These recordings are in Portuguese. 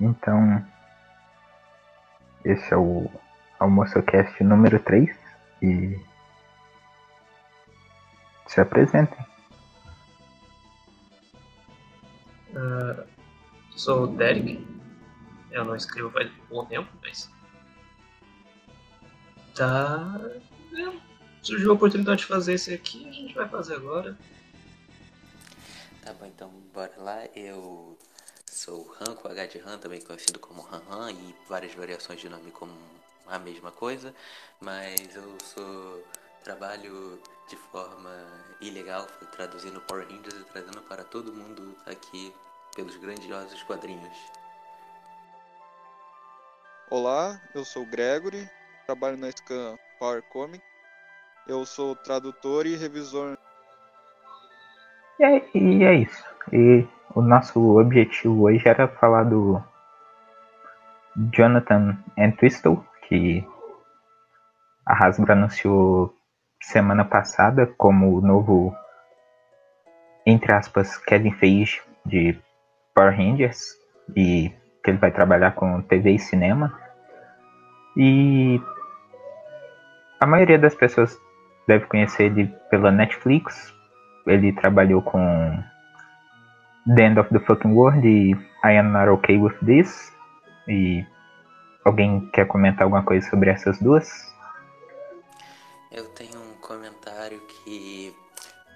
Então, esse é o AlmoçoCast número 3 e se apresentem. Uh, sou o Derek. Eu não escrevo faz um bom tempo, mas. Tá. É, surgiu a oportunidade de fazer esse aqui, a gente vai fazer agora. Tá bom, então bora lá. Eu sou Han com H de Han, também conhecido como Han Han, e várias variações de nome como a mesma coisa, mas eu sou trabalho de forma ilegal, traduzindo Power Rangers e trazendo para todo mundo aqui pelos grandiosos quadrinhos. Olá, eu sou o Gregory, trabalho na Scan Power Comic. Eu sou tradutor e revisor. E é, e é isso. E o nosso objetivo hoje era falar do Jonathan Entwistle, que a Hasbro anunciou semana passada como o novo, entre aspas, Kevin Feige de Power Rangers, e que ele vai trabalhar com TV e cinema. E a maioria das pessoas deve conhecer ele pela Netflix. Ele trabalhou com The End of the Fucking World e I Am Not Okay With This. E alguém quer comentar alguma coisa sobre essas duas? Eu tenho um comentário que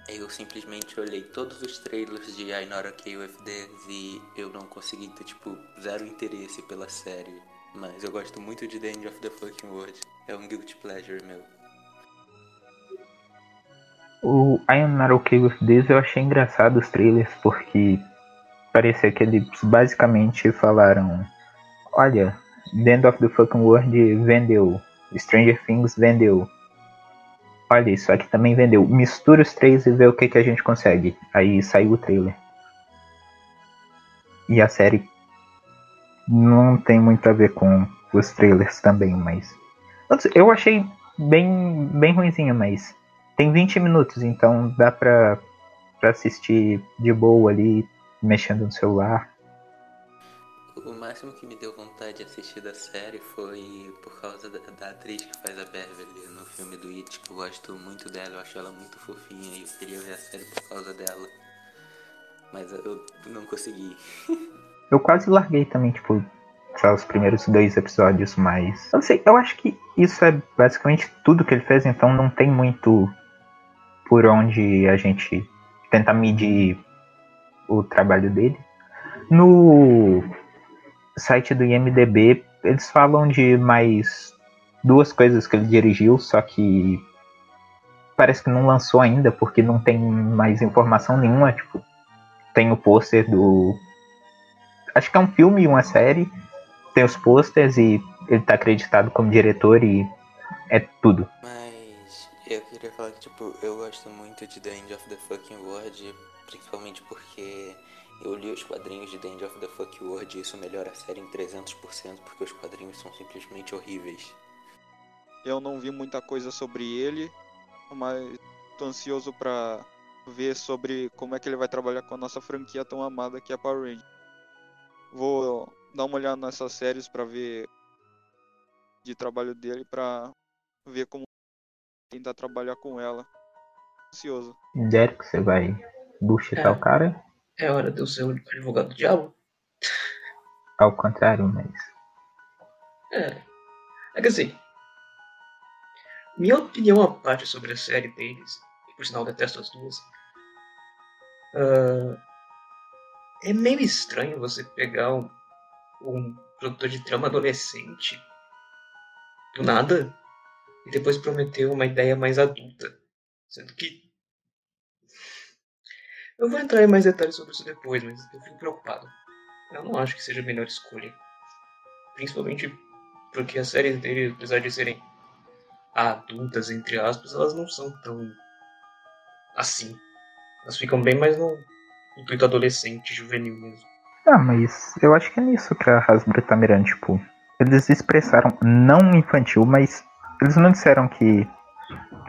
eu simplesmente olhei todos os trailers de I Not Okay With This e eu não consegui ter, tipo, zero interesse pela série. Mas eu gosto muito de The End of the Fucking World. É um guilty pleasure meu. O I Am Not Okay With This eu achei engraçado os trailers porque parecia que eles basicamente falaram olha, The End of the Fucking World vendeu, Stranger Things vendeu. Olha, isso aqui também vendeu. Mistura os três e vê o que, que a gente consegue. Aí saiu o trailer. E a série não tem muito a ver com os trailers também, mas. Eu achei bem, bem ruimzinho, mas tem 20 minutos, então dá pra, pra assistir de boa ali, mexendo no celular. O máximo que me deu vontade de assistir da série foi por causa da, da atriz que faz a Beverly no filme do It, que eu gosto muito dela, eu acho ela muito fofinha e eu queria ver a série por causa dela. Mas eu não consegui. eu quase larguei também, tipo, só os primeiros dois episódios, mas. Eu não sei, eu acho que isso é basicamente tudo que ele fez, então não tem muito por onde a gente tenta medir o trabalho dele. No site do IMDB, eles falam de mais duas coisas que ele dirigiu, só que parece que não lançou ainda, porque não tem mais informação nenhuma. Tipo, tem o pôster do. Acho que é um filme e uma série. Tem os posters e ele tá acreditado como diretor e é tudo. Mas eu queria falar que, tipo, eu gosto muito de The End of the Fucking World, principalmente porque eu li os quadrinhos de The End of the Fuck World e isso melhora a série em 300% porque os quadrinhos são simplesmente horríveis. Eu não vi muita coisa sobre ele, mas tô ansioso para ver sobre como é que ele vai trabalhar com a nossa franquia tão amada que é a Power Rangers. Vou dar uma olhada nessas séries para ver de trabalho dele para ver como tentar trabalhar com ela. Ansioso. Derek, você vai buchitar é. o cara? É hora de eu ser o advogado do diabo? Ao contrário, mas. É. É que assim. Minha opinião à parte sobre a série deles, e por sinal detesto as duas. Uh, é meio estranho você pegar um, um produtor de trama adolescente do nada e depois prometer uma ideia mais adulta. Sendo que eu vou entrar em mais detalhes sobre isso depois, mas eu fico preocupado. Eu não acho que seja a melhor escolha. Principalmente porque as séries dele, apesar de serem adultas, entre aspas, elas não são tão assim. Elas ficam bem mais no intuito adolescente, juvenil mesmo. Ah, mas eu acho que é nisso que a Hasbro tá mirando, tipo. Eles expressaram não infantil, mas eles não disseram que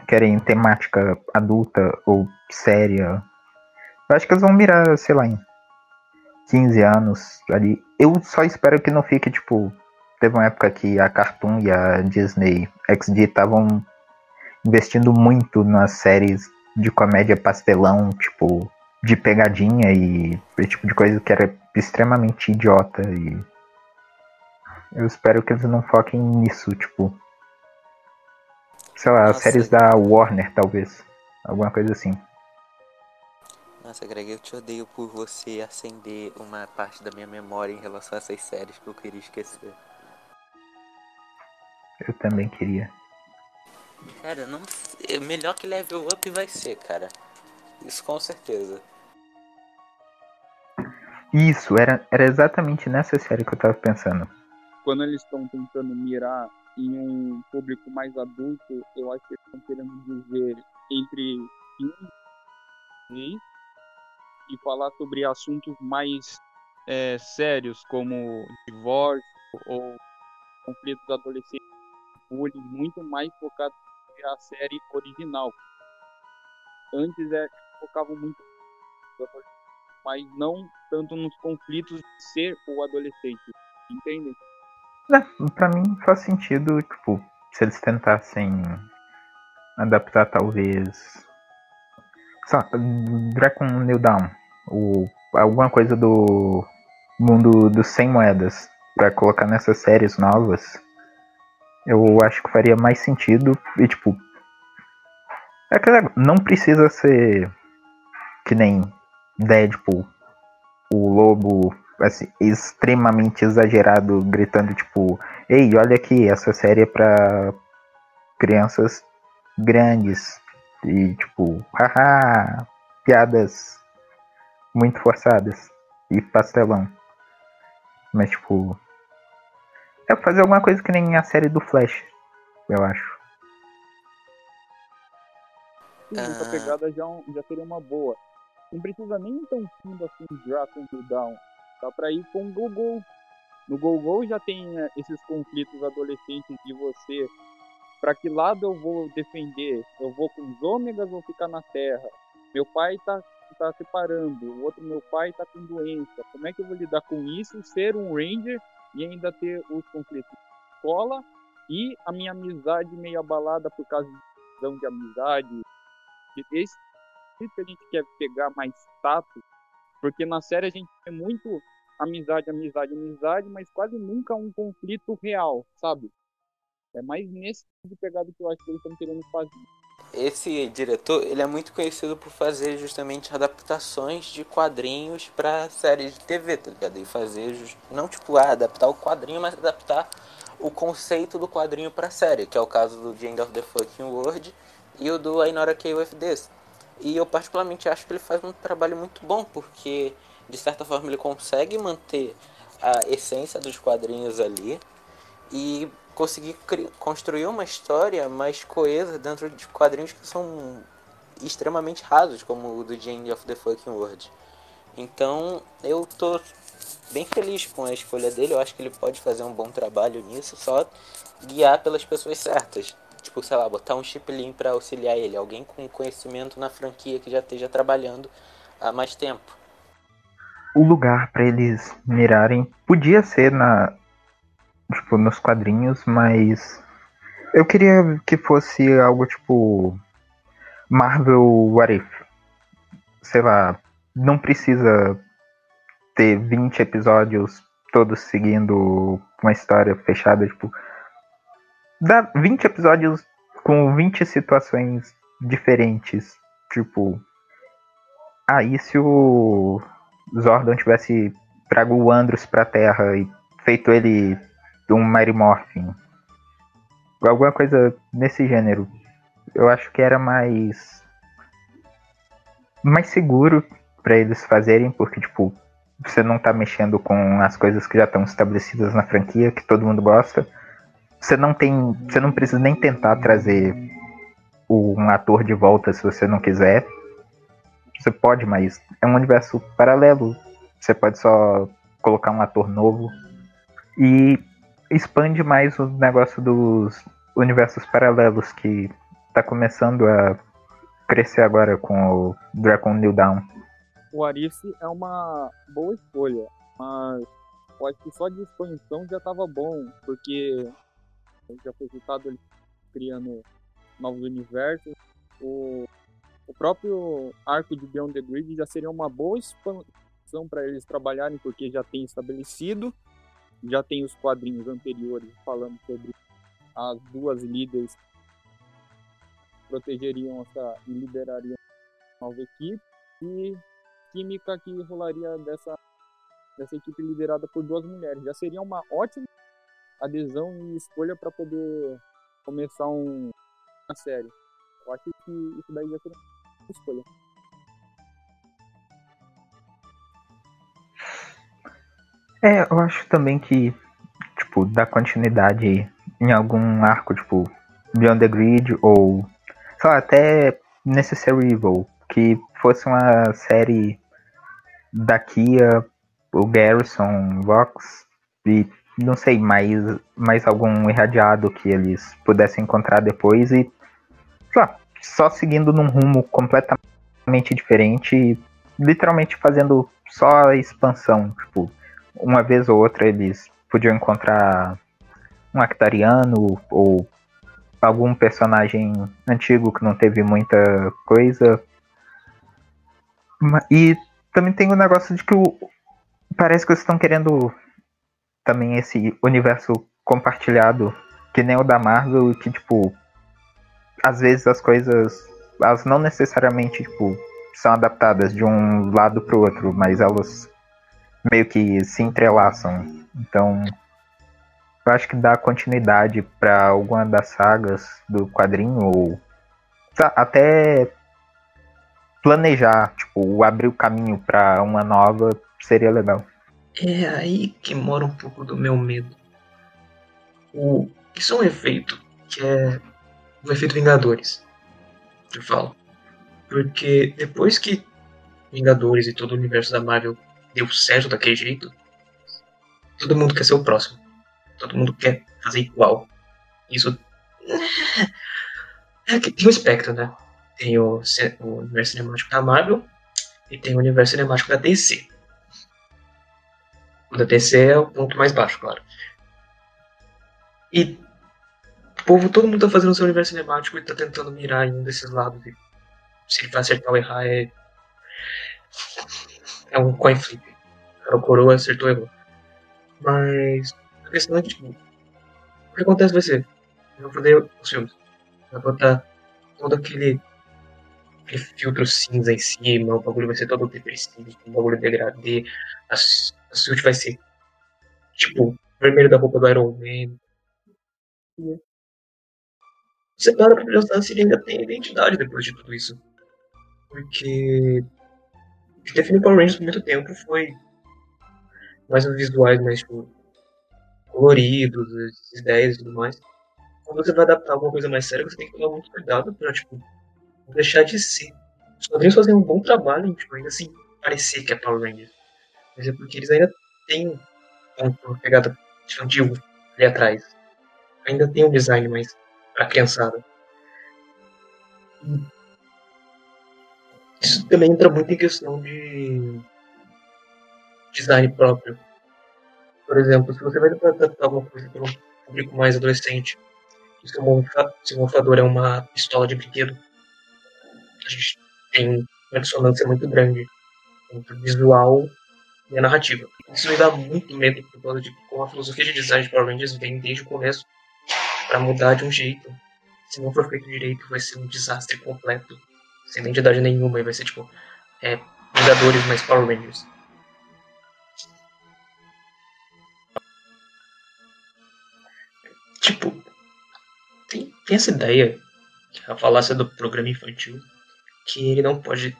querem temática adulta ou séria eu acho que eles vão mirar, sei lá, em 15 anos ali. Eu só espero que não fique, tipo, teve uma época que a Cartoon e a Disney XD estavam investindo muito nas séries de comédia pastelão, tipo, de pegadinha e esse tipo de coisa que era extremamente idiota e eu espero que eles não foquem nisso, tipo, sei lá, Nossa. séries da Warner, talvez, alguma coisa assim. Nossa, Greg, eu te odeio por você acender uma parte da minha memória em relação a essas séries que eu queria esquecer. Eu também queria. Cara, não. é Melhor que Level Up vai ser, cara. Isso com certeza. Isso, era, era exatamente nessa série que eu tava pensando. Quando eles estão tentando mirar em um público mais adulto, eu acho que eles estão querendo dizer entre 15 e falar sobre assuntos mais é, sérios, como divórcio ou conflitos adolescentes, bullying, muito mais focado na série original. Antes é, focavam muito mas não tanto nos conflitos de ser o adolescente. Entendem? É, pra mim faz sentido, tipo, se eles tentassem adaptar talvez. Lá, Dragon New Down, ou alguma coisa do mundo dos 100 moedas, pra colocar nessas séries novas, eu acho que faria mais sentido e, tipo. É que não precisa ser que nem Deadpool, o lobo assim, extremamente exagerado, gritando tipo, ei, olha aqui, essa série é pra crianças grandes. E tipo, haha, piadas muito forçadas e pastelão. Mas tipo. É fazer alguma coisa que nem a série do Flash, eu acho. Sim, essa Ah. pegada já, já seria uma boa. Não precisa nem tão fundo assim de Dragon Ball Down. Dá pra ir com o Gogol. No Gogol já tem eh, esses conflitos adolescentes de você. Pra que lado eu vou defender? Eu vou com os ômegas ou ficar na Terra? Meu pai tá, tá separando, o outro meu pai tá com doença. Como é que eu vou lidar com isso? Ser um Ranger e ainda ter os conflitos de escola e a minha amizade meio abalada por causa de de amizade, esse que a gente quer pegar mais status, porque na série a gente tem muito amizade, amizade, amizade, mas quase nunca um conflito real, sabe? É mais nesse tipo de pegada que eu acho que eles estão querendo fazer. Esse diretor, ele é muito conhecido por fazer justamente adaptações de quadrinhos pra séries de TV, tá ligado? E fazer, não tipo, ah, adaptar o quadrinho, mas adaptar o conceito do quadrinho pra série, que é o caso do The End of the Fucking World e o do Not Okay With This. E eu particularmente acho que ele faz um trabalho muito bom, porque de certa forma ele consegue manter a essência dos quadrinhos ali e conseguir construir uma história mais coesa dentro de quadrinhos que são extremamente rasos, como o do The End of the Fucking World. Então eu tô bem feliz com a escolha dele, eu acho que ele pode fazer um bom trabalho nisso, só guiar pelas pessoas certas. Tipo, sei lá, botar um chipling para auxiliar ele, alguém com conhecimento na franquia que já esteja trabalhando há mais tempo. O lugar pra eles mirarem podia ser na tipo nos quadrinhos, mas eu queria que fosse algo tipo Marvel What If. Sei lá, não precisa ter 20 episódios todos seguindo uma história fechada, tipo dá 20 episódios com 20 situações diferentes, tipo e se o Zordon tivesse trago o Andros pra Terra e feito ele um Mighty Morphin. Alguma coisa nesse gênero. Eu acho que era mais. mais seguro pra eles fazerem, porque, tipo, você não tá mexendo com as coisas que já estão estabelecidas na franquia, que todo mundo gosta. Você não tem. Você não precisa nem tentar trazer um ator de volta se você não quiser. Você pode, mas é um universo paralelo. Você pode só colocar um ator novo. E expande mais o negócio dos universos paralelos que tá começando a crescer agora com o Dragon New Down. o Arice é uma boa escolha, mas eu acho que só de expansão já tava bom, porque já foi citado ele criando novos universos. O, o próprio arco de Beyond the Grid já seria uma boa expansão para eles trabalharem, porque já tem estabelecido, já tem os quadrinhos anteriores falando sobre as duas líderes protegeriam essa e liderariam a nova equipe e química que rolaria dessa dessa equipe liderada por duas mulheres. Já seria uma ótima adesão e escolha para poder começar um, uma série. Eu acho que isso daí já seria uma escolha. É, eu acho também que, tipo, dar continuidade em algum arco, tipo, Beyond the Grid ou, sei lá, até Necessary Evil, que fosse uma série da Kia, o Garrison, Vox e não sei, mais, mais algum irradiado que eles pudessem encontrar depois e sei lá, só seguindo num rumo completamente diferente, literalmente fazendo só a expansão, tipo, uma vez ou outra eles podiam encontrar um Actariano ou algum personagem antigo que não teve muita coisa. E também tem o negócio de que o, parece que eles estão querendo também esse universo compartilhado, que nem o da Marvel, que tipo, às vezes as coisas, elas não necessariamente, tipo, são adaptadas de um lado pro outro, mas elas meio que se entrelaçam. Então, eu acho que dá continuidade para alguma das sagas do quadrinho ou até planejar, tipo, abrir o caminho para uma nova seria legal. É aí que mora um pouco do meu medo. O, isso é um efeito que é o efeito Vingadores. Eu falo. Porque depois que Vingadores e todo o universo da Marvel deu certo daquele jeito, todo mundo quer ser o próximo. Todo mundo quer fazer igual. Isso. É, tem um espectro, né? Tem o, o universo cinemático da Marvel e tem o universo cinemático da DC. Da DC é o ponto mais baixo, claro. E o povo, todo mundo tá fazendo seu universo cinemático e tá tentando mirar em um desses lados. Se ele vai acertar ou errar, é. É um coin flip. O coroa acertou errou. Mas a questão é que, tipo, o que acontece vai ser. Eu vou fazer os filmes. Vai botar todo aquele, aquele filtro cinza em cima, o bagulho vai ser todo depressivo, o bagulho degradê, as a suit vai ser tipo vermelho da roupa do Iron Man. Você para pra pensar se ele ainda tem identidade depois de tudo isso. Porque o que definiu Power Rangers por muito tempo foi mais os visuais mais tipo, coloridos, as ideias e tudo mais. Quando você vai adaptar alguma coisa mais séria, você tem que tomar muito cuidado pra tipo, deixar de ser. Os quadrinhos fazem um bom trabalho tipo, ainda assim parecer que é Power Rangers. Mas é porque eles ainda têm uma pegada infantil ali atrás. Ainda tem um design mais pra criançada. Isso também entra muito em questão de design próprio. Por exemplo, se você vai adaptar alguma coisa para um público mais adolescente, se o morfador é uma pistola de brinquedo, a gente tem uma dissonância muito grande entre o visual e a narrativa. Isso me dá muito medo por causa de como a filosofia de design de Power Rangers vem desde o começo para mudar de um jeito. Se não for feito direito, vai ser um desastre completo, sem identidade nenhuma, e vai ser tipo é, Vingadores mais Power Rangers. Tipo, tem, tem essa ideia, a falácia do programa infantil, que ele não pode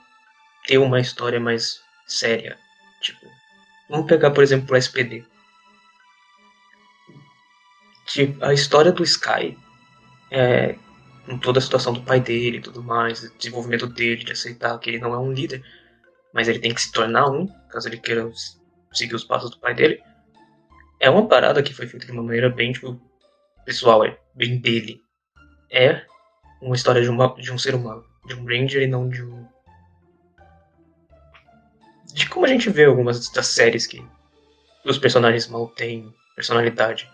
ter uma história mais séria Tipo, vamos pegar, por exemplo, o SPD. Tipo, a história do Sky, é, com toda a situação do pai dele e tudo mais, o desenvolvimento dele, de aceitar que ele não é um líder, mas ele tem que se tornar um, caso ele queira seguir os passos do pai dele, é uma parada que foi feita de uma maneira bem, tipo, pessoal, é bem dele. É uma história de, uma, de um ser humano, de um Ranger e não de um de como a gente vê algumas das séries que os personagens mal têm personalidade.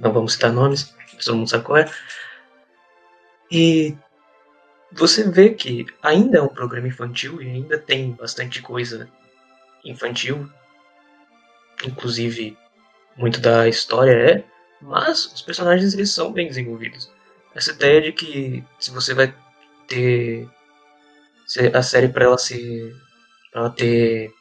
Não vamos citar nomes, todo mundo sabe qual é. E você vê que ainda é um programa infantil e ainda tem bastante coisa infantil. Inclusive, muito da história é, mas os personagens eles são bem desenvolvidos. Essa ideia de que se você vai ter a série para ela ser pra ela ter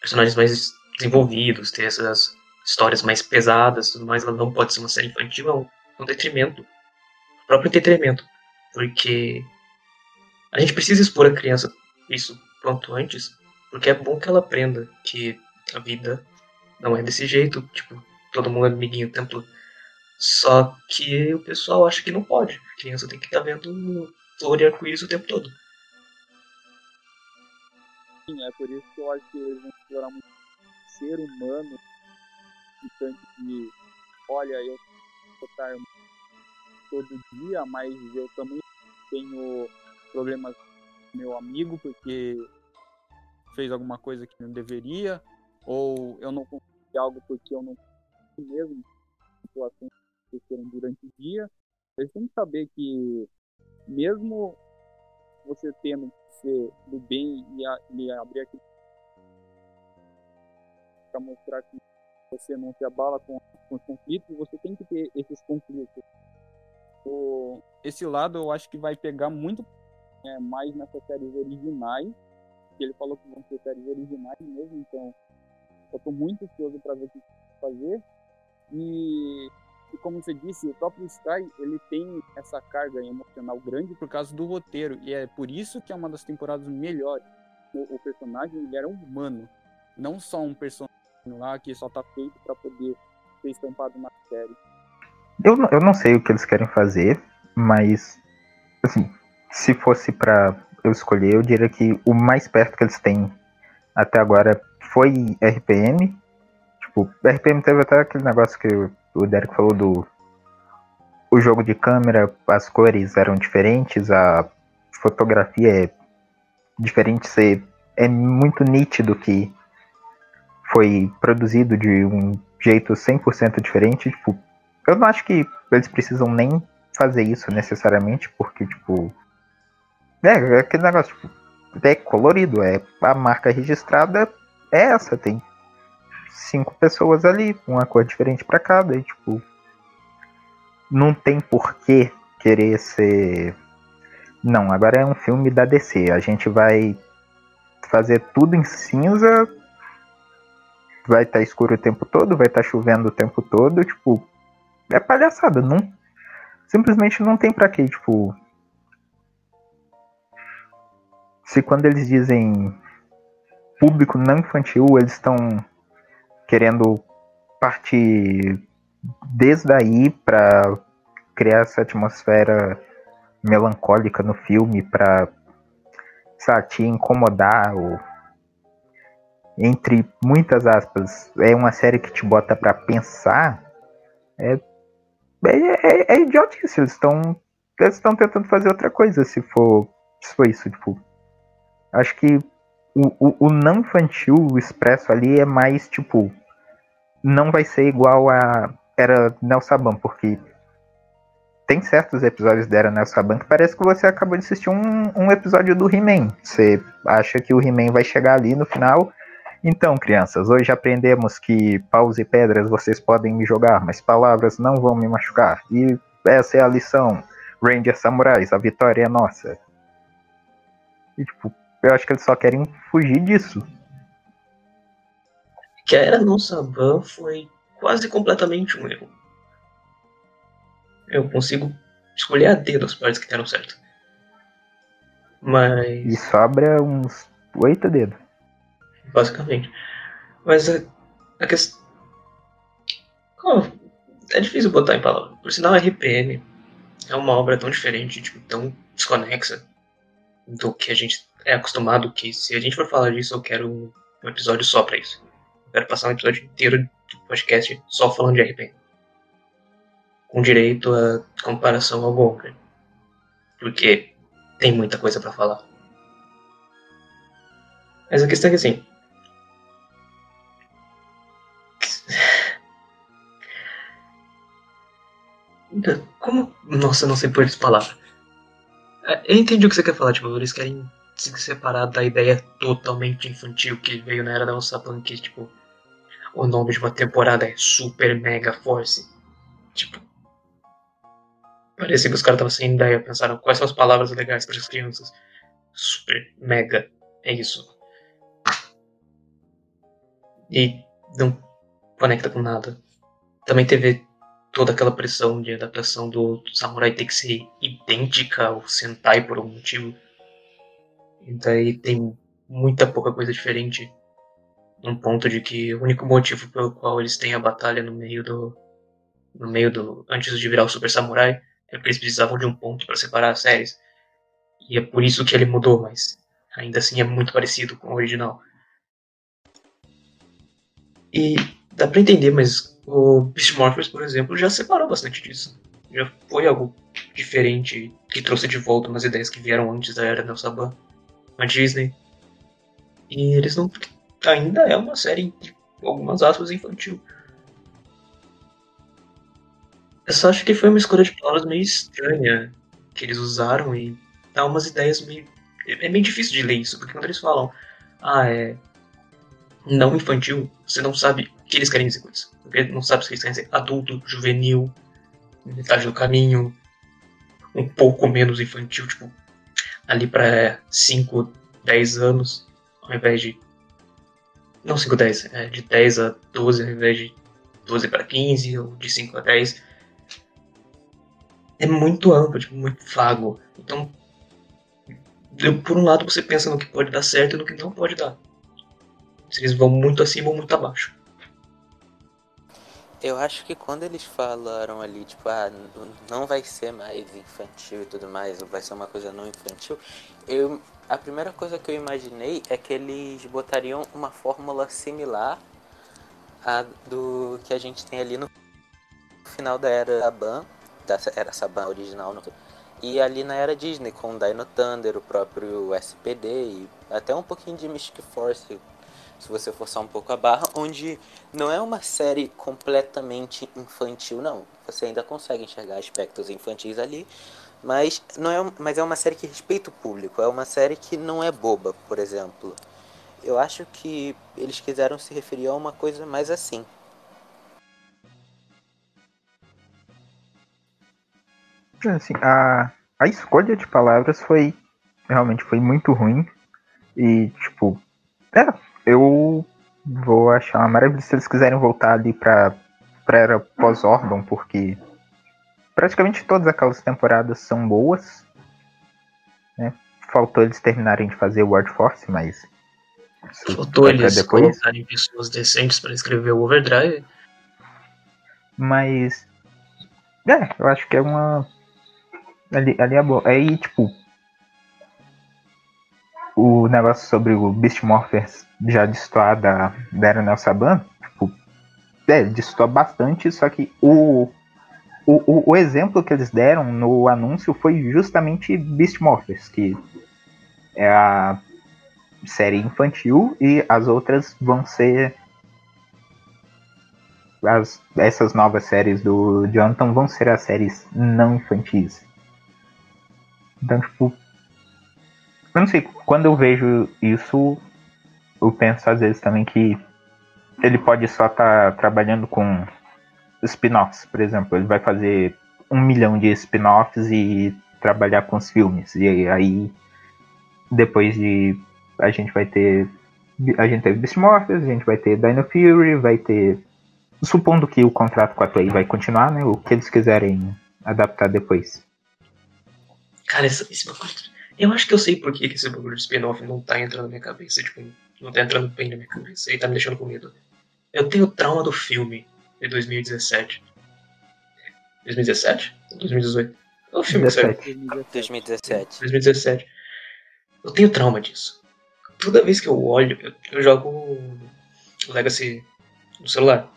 personagens mais desenvolvidos, ter essas histórias mais pesadas, mais, ela não pode ser uma série infantil, é um, é detrimento, o próprio entretenimento, porque a gente precisa expor a criança isso quanto antes, porque é bom que ela aprenda que a vida não é desse jeito, tipo, todo mundo é amiguinho o tempo. Só que o pessoal acha que não pode. A criança tem que estar tá vendo flor e arco-íris o tempo todo. É por isso que eu acho que eles vão explorar muito ser humano e tanto que, olha, eu vou estar todo dia, mas eu também tenho problemas com meu amigo porque fez alguma coisa que não deveria, ou eu não consegui algo porque eu não consegui mesmo, situações que aconteceram durante o dia. Eles têm que saber que mesmo você tendo ser do bem e, a, e abrir aqui para mostrar que você não se abala com, com os conflitos, você tem que ter esses conflitos. O, esse lado eu acho que vai pegar muito é, mais nessas séries originais, que ele falou que vão ser séries originais mesmo, então eu estou muito ansioso para ver o que fazer. E e como você disse, o próprio Sky, ele tem essa carga emocional grande por causa do roteiro. E é por isso que é uma das temporadas melhores. O, o personagem, ele era humano. Não só um personagem lá que só tá feito para poder ser estampado na série. Eu, eu não sei o que eles querem fazer, mas, assim, se fosse para eu escolher, eu diria que o mais perto que eles têm até agora foi RPM. Tipo, RPM teve até aquele negócio que o Derek falou do o jogo de câmera, as cores eram diferentes, a fotografia é diferente, você, é muito nítido que foi produzido de um jeito 100% diferente, tipo, eu não acho que eles precisam nem fazer isso necessariamente, porque, tipo, é, é aquele negócio, tipo, é colorido, é a marca registrada é essa, tem cinco pessoas ali, uma cor diferente para cada, e tipo. Não tem porquê querer ser. Não, agora é um filme da DC. A gente vai fazer tudo em cinza. Vai estar tá escuro o tempo todo, vai estar tá chovendo o tempo todo, tipo. É palhaçada, não. Simplesmente não tem pra quê, tipo. Se quando eles dizem público não infantil, eles estão querendo partir desde aí para criar essa atmosfera melancólica no filme para te incomodar ou entre muitas aspas é uma série que te bota para pensar é é, é, é idiotice eles estão eles estão tentando fazer outra coisa se for se for isso tipo acho que o, o, o não infantil expresso ali é mais tipo não vai ser igual a era Nel Saban, porque tem certos episódios da Era Nel Saban que parece que você acabou de assistir um, um episódio do He-Man. Você acha que o He-Man vai chegar ali no final. Então, crianças, hoje aprendemos que paus e pedras vocês podem me jogar, mas palavras não vão me machucar. E essa é a lição. Ranger Samurais, a vitória é nossa. E, tipo, eu acho que eles só querem fugir disso que a era no Saban foi quase completamente um erro. Eu consigo escolher a dedo as partes que deram certo. Mas. E sobra uns oito dedos. Basicamente. Mas a, a questão. Oh, é difícil botar em palavras. Por sinal, a RPM é uma obra tão diferente, tipo, tão desconexa do que a gente é acostumado que se a gente for falar disso, eu quero um episódio só pra isso quero passar um episódio inteiro de podcast só falando de RP. Com direito a comparação ao Gonker. Porque tem muita coisa para falar. Mas a questão é que assim. Como. Nossa, não sei por essa palavra. É, Eu entendi o que você quer falar, tipo, eles querem se separar da ideia totalmente infantil que veio na era da Onsapan, que, tipo, o nome de uma temporada é Super Mega Force. Tipo. Parecia que os caras estavam sem ideia, pensaram quais são as palavras legais para as crianças. Super Mega. É isso. E não conecta com nada. Também teve toda aquela pressão de adaptação do Samurai ter que ser idêntica ao Sentai por algum motivo. E daí tem muita pouca coisa diferente. Num ponto de que o único motivo pelo qual eles têm a batalha no meio do. No meio do. Antes de virar o Super Samurai é porque eles precisavam de um ponto para separar as séries. E é por isso que ele mudou, mas ainda assim é muito parecido com o original. E dá pra entender, mas o Beast Morphers, por exemplo, já separou bastante disso. Já foi algo diferente que trouxe de volta umas ideias que vieram antes da era Nel Saban, a Disney. E eles não. Ainda é uma série, entre algumas aspas, infantil. Eu só acho que foi uma escolha de palavras meio estranha que eles usaram e dá umas ideias meio. É meio difícil de ler isso, porque quando eles falam, ah, é. Não infantil, você não sabe o que eles querem dizer com isso. Porque não sabe se eles querem dizer adulto, juvenil, metade do caminho, um pouco menos infantil, tipo, ali pra 5, 10 anos, ao invés de. Não 5, 10, é de 10 a 12, ao invés de 12 para 15, ou de 5 a 10. É muito amplo, tipo, muito vago. Então, por um lado, você pensa no que pode dar certo e no que não pode dar. Se eles vão muito acima ou muito abaixo. Eu acho que quando eles falaram ali, tipo, ah, não vai ser mais infantil e tudo mais, vai ser uma coisa não infantil, eu, a primeira coisa que eu imaginei é que eles botariam uma fórmula similar à do que a gente tem ali no final da era Saban, da era Saban original, e ali na era Disney, com Dino Thunder, o próprio SPD e até um pouquinho de Mystic Force, se você forçar um pouco a barra, onde não é uma série completamente infantil, não. Você ainda consegue enxergar aspectos infantis ali, mas não é, mas é uma série que respeita o público. É uma série que não é boba, por exemplo. Eu acho que eles quiseram se referir a uma coisa mais assim. Assim, a, a escolha de palavras foi realmente foi muito ruim. E, tipo, é, eu vou achar uma maravilha se eles quiserem voltar ali pra, pra era pós-Ordon, porque praticamente todas aquelas temporadas são boas. Né? Faltou eles terminarem de fazer World Force, mas. Faltou eles depois. colocarem pessoas decentes para escrever o Overdrive. Mas. É, eu acho que é uma. Ali, ali é boa. Aí, tipo. O negócio sobre o Beast Morphers já destoar da, da Era Saban, tipo. É, destoa bastante, só que o, o, o, o exemplo que eles deram no anúncio foi justamente Beast Morphers, que é a série infantil e as outras vão ser as, essas novas séries do Jonathan vão ser as séries não infantis. Então, tipo. Eu não sei, quando eu vejo isso, eu penso às vezes também que ele pode só estar trabalhando com spin-offs, por exemplo. Ele vai fazer um milhão de spin-offs e trabalhar com os filmes. E aí, depois de. A gente vai ter. A gente teve Beast Morphers, a gente vai ter Dino Fury, vai ter supondo que o contrato com a Toei vai continuar, né? O que eles quiserem adaptar depois. Cara, esse, esse bagulho. Eu acho que eu sei por que esse bagulho de spin-off não tá entrando na minha cabeça. Tipo, não tá entrando bem na minha cabeça. E tá me deixando com medo. Eu tenho trauma do filme de 2017. 2017? Ou 2018? É o filme que saiu. 17. 2017. 2017. Eu tenho trauma disso. Toda vez que eu olho, eu, eu jogo o Legacy no celular.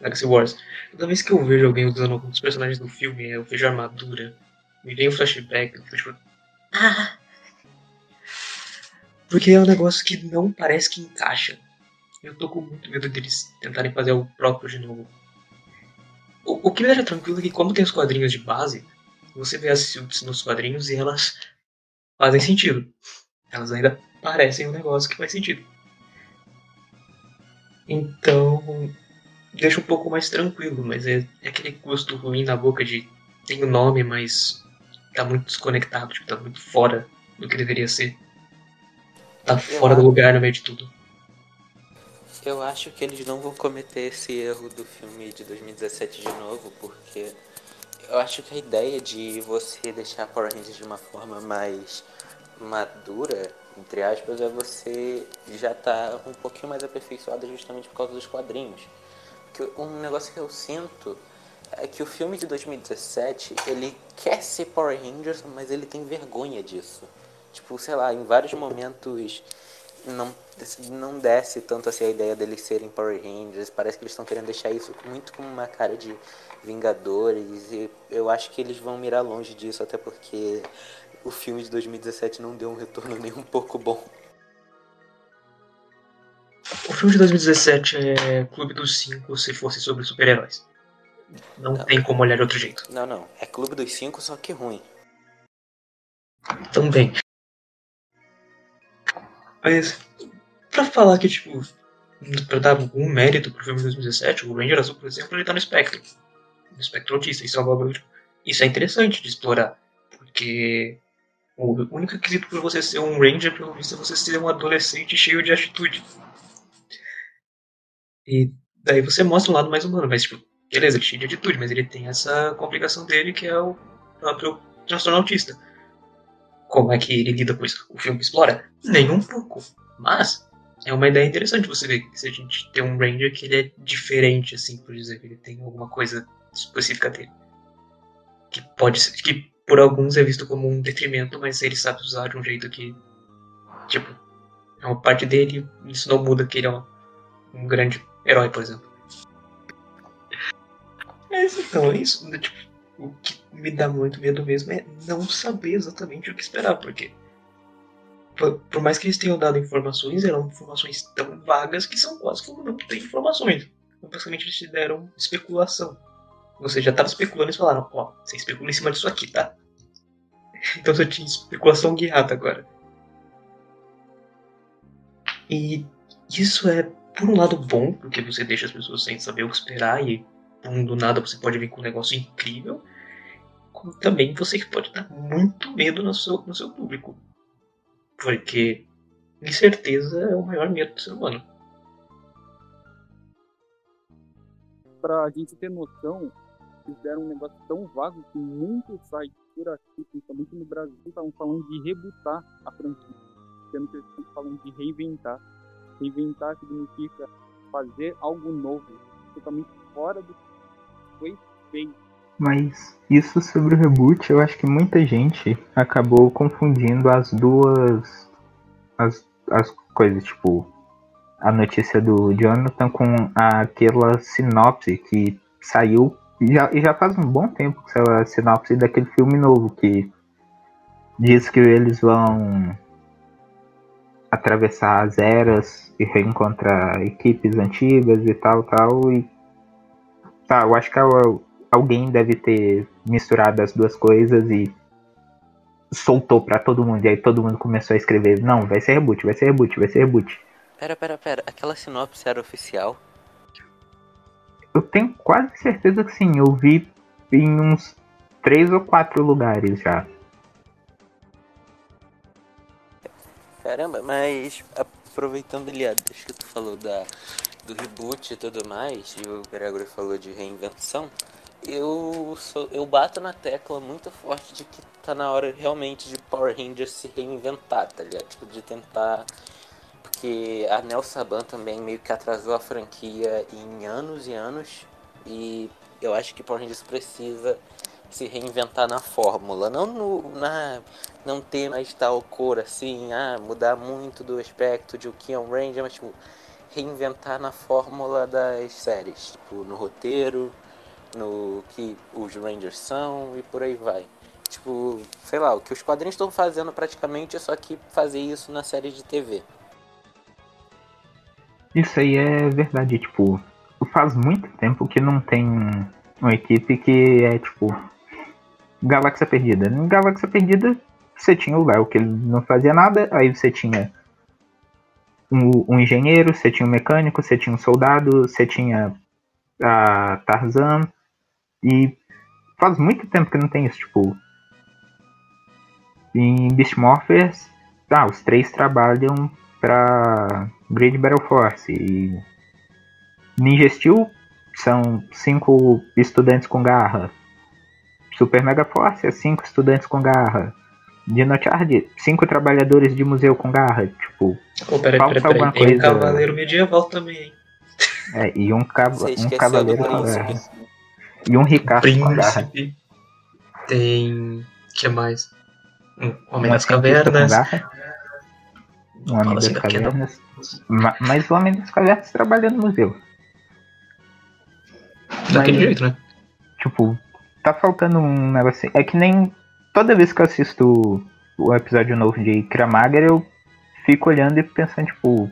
Legacy Wars. Toda vez que eu vejo alguém usando algum dos personagens do filme, eu vejo a armadura, me vem um flashback, eu tipo. Porque é um negócio que não parece que encaixa. Eu tô com muito medo deles tentarem fazer o próprio de novo. O, o que me deixa tranquilo é que, como tem os quadrinhos de base, você vê as suits nos quadrinhos e elas fazem sentido. Elas ainda parecem um negócio que faz sentido. Então, deixa um pouco mais tranquilo, mas é, é aquele gosto ruim na boca de tem o nome, mas tá muito desconectado, tipo, tá muito fora do que deveria ser. Tá fora do lugar no meio de tudo. Eu acho que eles não vão cometer esse erro do filme de 2017 de novo, porque eu acho que a ideia de você deixar Power Rangers de uma forma mais madura, entre aspas, é você já tá um pouquinho mais aperfeiçoado justamente por causa dos quadrinhos. Que um negócio que eu sinto é que o filme de 2017, ele quer ser Power Rangers, mas ele tem vergonha disso. Tipo, sei lá, em vários momentos não, não desce tanto assim a ideia deles serem Power Rangers. Parece que eles estão querendo deixar isso muito como uma cara de Vingadores. E eu acho que eles vão mirar longe disso, até porque o filme de 2017 não deu um retorno nem um pouco bom. O filme de 2017 é Clube dos Cinco se fosse sobre super-heróis. Não, não, tem como olhar de outro jeito. Não, não. É Clube dos Cinco, só que ruim. Também. Mas, pra falar que, tipo, pra dar algum mérito pro filme de 2017, o Ranger Azul, por exemplo, ele tá no espectro. No espectro autista. Isso é, um isso é interessante de explorar. Porque o único requisito para você ser um Ranger, pelo visto, é você ser um adolescente cheio de atitude. E daí você mostra um lado mais humano, mas tipo, beleza, ele é cheio de atitude, mas ele tem essa complicação dele que é o próprio transtorno autista. Como é que ele lida com isso? O filme explora? Nem um pouco. Mas é uma ideia interessante você ver que se a gente tem um Ranger que ele é diferente, assim, por dizer, que ele tem alguma coisa específica dele. Que pode ser. Que por alguns é visto como um detrimento, mas ele sabe usar de um jeito que, tipo, é uma parte dele, isso não muda que ele é um, um grande herói, por exemplo. Mas então, é isso. Né, tipo, o que me dá muito medo mesmo é não saber exatamente o que esperar, porque por, por mais que eles tenham dado informações, eram informações tão vagas que são quase como não tem informações. Então, basicamente, eles te deram especulação. Você já estava especulando e falaram, ó, você especula em cima disso aqui, tá? Então você tinha especulação guiada agora. E isso é, por um lado, bom, porque você deixa as pessoas sem saber o que esperar e do nada você pode vir com um negócio incrível. Como também você pode dar muito medo no seu, no seu público. Porque incerteza é o maior medo do ser humano. Pra gente ter noção, fizeram um negócio tão vago que muitos sites por aqui, principalmente no Brasil, estavam falando de rebutar a franquia. Sendo que eles estão falando de reinventar. Reinventar significa fazer algo novo, totalmente fora do foi. Mas isso sobre o reboot, eu acho que muita gente acabou confundindo as duas as, as coisas, tipo, a notícia do Jonathan com aquela sinopse que saiu já, já faz um bom tempo que saiu a sinopse daquele filme novo que diz que eles vão atravessar as eras e reencontrar equipes antigas e tal, tal. E tá, eu acho que alguém deve ter misturado as duas coisas e soltou para todo mundo. E aí todo mundo começou a escrever: Não, vai ser reboot, vai ser reboot, vai ser reboot. Pera, pera, pera. Aquela sinopse era oficial? Eu tenho quase certeza que sim. Eu vi em uns três ou quatro lugares já. Caramba, mas aproveitando ali, deixa que tu falou da, do reboot e tudo mais, e o Gregory falou de reinvenção, eu, sou, eu bato na tecla muito forte de que tá na hora realmente de Power Rangers se reinventar, tá ligado? Tipo, de tentar porque a Nel Saban também meio que atrasou a franquia em anos e anos e eu acho que Power Rangers precisa se reinventar na fórmula, não no, na não ter mais tal cor assim, ah, mudar muito do aspecto de o que é um Ranger, mas tipo, reinventar na fórmula das séries, tipo, no roteiro, no que os Rangers são e por aí vai. Tipo, sei lá, o que os quadrinhos estão fazendo praticamente, só que fazer isso na série de TV. Isso aí é verdade, tipo, faz muito tempo que não tem uma equipe que é tipo Galáxia Perdida. Em Galáxia Perdida você tinha o Léo, que ele não fazia nada, aí você tinha um, um, engenheiro, você tinha um mecânico, você tinha um soldado, você tinha a Tarzan, e faz muito tempo que não tem isso, tipo, em Beast Morphers, ah, os três trabalham para Grid Battle Force e Ninja Steel são cinco estudantes com garra. Super Mega Force é cinco estudantes com garra. Dino Charge, cinco trabalhadores de museu com garra. Tipo, oh, pera, falta pera, pera, alguma tem coisa. um cavaleiro medieval também, hein? É, e um, cava um cavaleiro com garra. E um Ricardo com garra. Tem. que mais? Um Homem das Cavernas. Um Homem das Cavernas. Mas o Homem das Cavernas trabalha no museu. Daquele Mas, jeito, né? Tipo, tá faltando um negócio. É que nem toda vez que eu assisto o episódio novo de Kramager, eu fico olhando e pensando, tipo.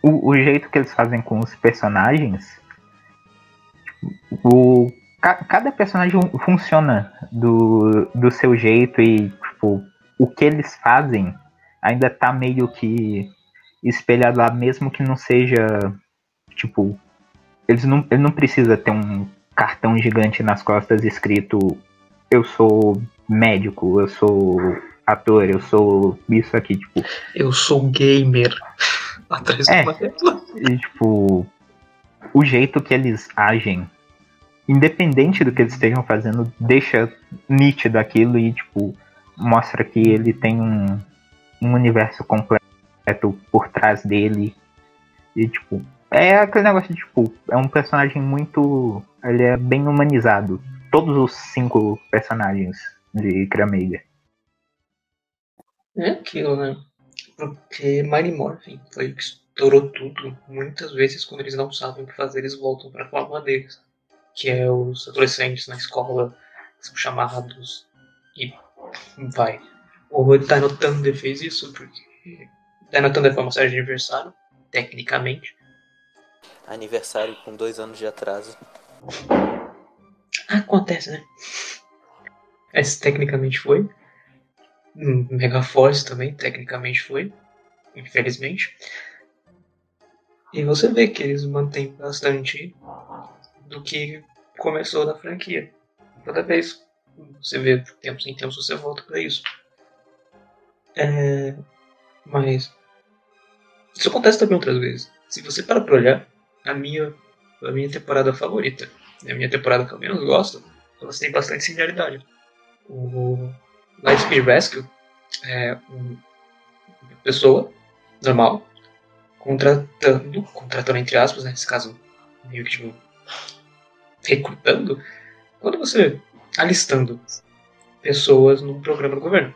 O, o jeito que eles fazem com os personagens. O, cada personagem funciona do, do seu jeito e, tipo, o que eles fazem ainda tá meio que espelhado lá, mesmo que não seja, tipo, eles não, ele não precisa ter um cartão gigante nas costas escrito eu sou médico, eu sou ator, eu sou isso aqui, tipo. Eu sou gamer. Atrás é, e, tipo, o jeito que eles agem, independente do que eles estejam fazendo, deixa nítido aquilo e, tipo, mostra que ele tem um, um universo completo por trás dele. E, tipo, é aquele negócio de, tipo, é um personagem muito. Ele é bem humanizado. Todos os cinco personagens de Kramega. É aquilo, né? Porque Mighty Morphin foi o que estourou tudo. Muitas vezes, quando eles não sabem o que fazer, eles voltam para a forma deles. Que é os adolescentes na escola que são chamados e vai. O Dino Thunder fez isso, porque Dino Thunder foi uma série de aniversário, tecnicamente. Aniversário com dois anos de atraso. Acontece, né? Esse tecnicamente foi. Mega Force também, tecnicamente foi. Infelizmente. E você vê que eles mantêm bastante do que começou na franquia. Toda vez você vê, tempo sem tempo, você volta para isso. É, mas isso acontece também outras vezes. Se você para pra olhar, a minha, a minha temporada favorita, a minha temporada que eu menos gosto, elas têm bastante similaridade. O Lightspeed Rescue é uma pessoa normal contratando, contratando entre aspas, né, nesse caso, meio que tipo, recrutando, quando você alistando pessoas num programa do governo.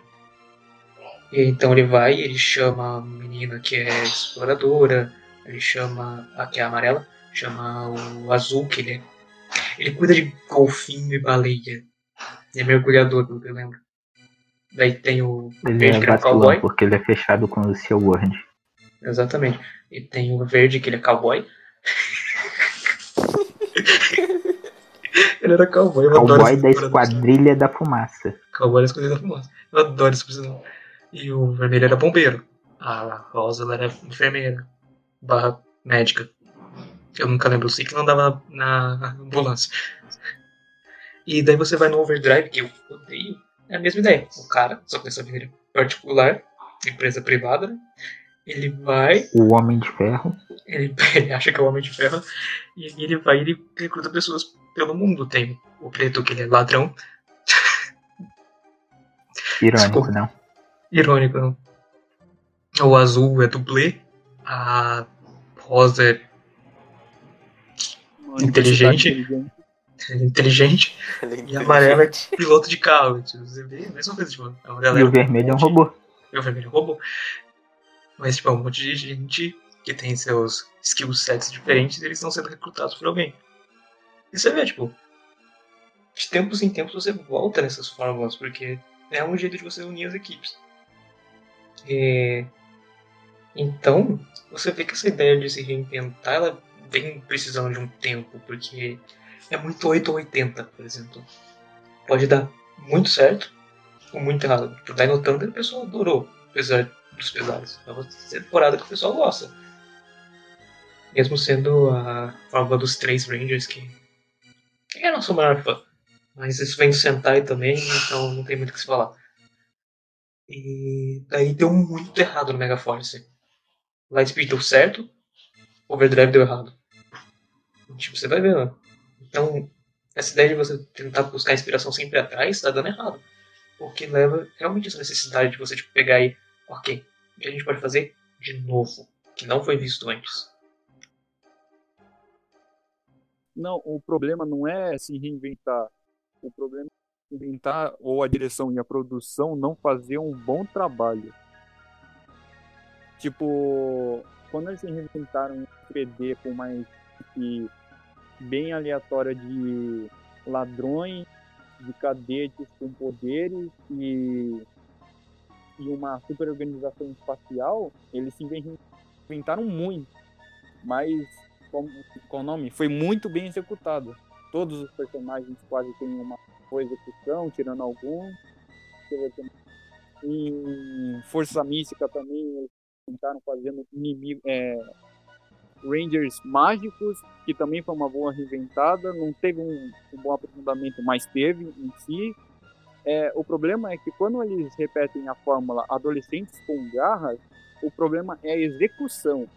E então ele vai, ele chama a menina que é exploradora, ele chama a que é amarela, chama o azul, que ele é, ele cuida de golfinho e baleia. Ele é mergulhador, pelo que eu lembro. Daí tem o ele verde, é que é cowboy. Porque ele é fechado com o seu Word. Exatamente. E tem o verde, que ele é cowboy. ele era cowboy. Eu cowboy da Esquadrilha da Fumaça. Cowboy da Esquadrilha da Fumaça. Eu adoro esse personagem. E o vermelho era bombeiro. A rosa era enfermeira. Barra médica. Eu nunca lembro, eu sei que não dava na, ambulância. E daí você vai no Overdrive, que eu odeio. É a mesma ideia. O cara, só que vez ele particular, empresa privada, né? ele vai. O Homem de Ferro. Ele, ele acha que é o Homem de Ferro. E ele vai e ele recruta pessoas pelo mundo. Tem o preto, que ele é ladrão. Irônico, não? Irônico, não. O azul é dublê. A rosa é inteligente. inteligente. inteligente. E a amarela é piloto de carro. Tipo, você vê a mesma coisa, tipo, e o vermelho é um robô. E o vermelho é um robô. Mas, tipo, é um monte de gente que tem seus skill sets diferentes e eles estão sendo recrutados por alguém. E você vê, tipo, de tempos em tempos você volta nessas fórmulas, porque é um jeito de você unir as equipes. E... Então, você vê que essa ideia de se reinventar, ela vem precisando de um tempo, porque é muito 8 ou 80, por exemplo. Pode dar muito certo ou muito errado. Tipo, Dino Thunder o pessoal adorou, apesar dos pesares. É uma temporada que o pessoal gosta. Mesmo sendo a fórmula dos três Rangers, que é nosso maior fã. Mas isso vem do Sentai também, então não tem muito o que se falar. E daí deu muito errado no Mega Force. Lightspeed deu certo, Overdrive deu errado. Tipo, você vai ver, Então, essa ideia de você tentar buscar inspiração sempre atrás está dando errado. O que leva realmente essa necessidade de você tipo, pegar e, ok, o que a gente pode fazer de novo, que não foi visto antes. Não, o problema não é se reinventar. O problema é reinventar ou a direção e a produção não fazer um bom trabalho. Tipo, quando eles reinventaram um 3D com mais bem aleatória de ladrões, de cadetes com poderes e, e uma super organização espacial, eles se inventaram muito. Mas, com, com o nome, foi muito bem executado. Todos os personagens quase têm uma boa execução, tirando alguns. Em Força Mística também, eles tentaram fazendo inimigo, é, Rangers mágicos, que também foi uma boa reinventada, não teve um, um bom aprofundamento, mas teve em si. É, o problema é que quando eles repetem a fórmula adolescentes com garras, o problema é a execução.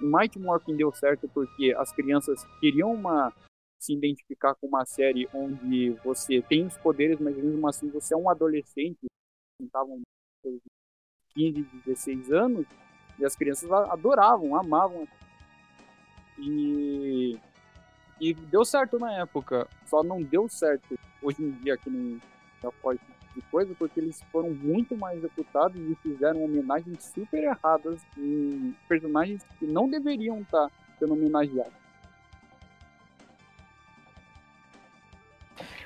Mighty Morphin deu certo porque as crianças queriam uma se identificar com uma série onde você tem os poderes, mas mesmo assim você é um adolescente, estavam 15, 16 anos, e as crianças adoravam, amavam e, e deu certo na época. Só não deu certo hoje em dia aqui no Japão de coisa, porque eles foram muito mais executados e fizeram homenagens super erradas em personagens que não deveriam estar sendo homenageados.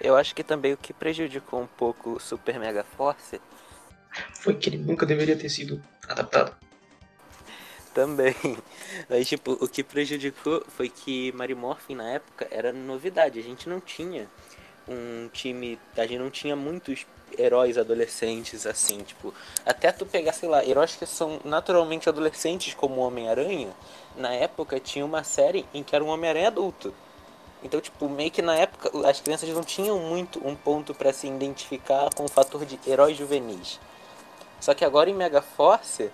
Eu acho que também o que prejudicou um pouco o Super Mega Force foi que ele nunca deveria ter sido adaptado. Também. Mas, tipo, o que prejudicou foi que Marimorphin na época era novidade. A gente não tinha um time. A gente não tinha muitos heróis adolescentes assim, tipo, até tu pegar, sei lá, heróis que são naturalmente adolescentes como Homem-Aranha, na época tinha uma série em que era um Homem-Aranha adulto. Então, tipo, meio que na época as crianças não tinham muito um ponto para se identificar com o fator de heróis juvenis. Só que agora em Mega Force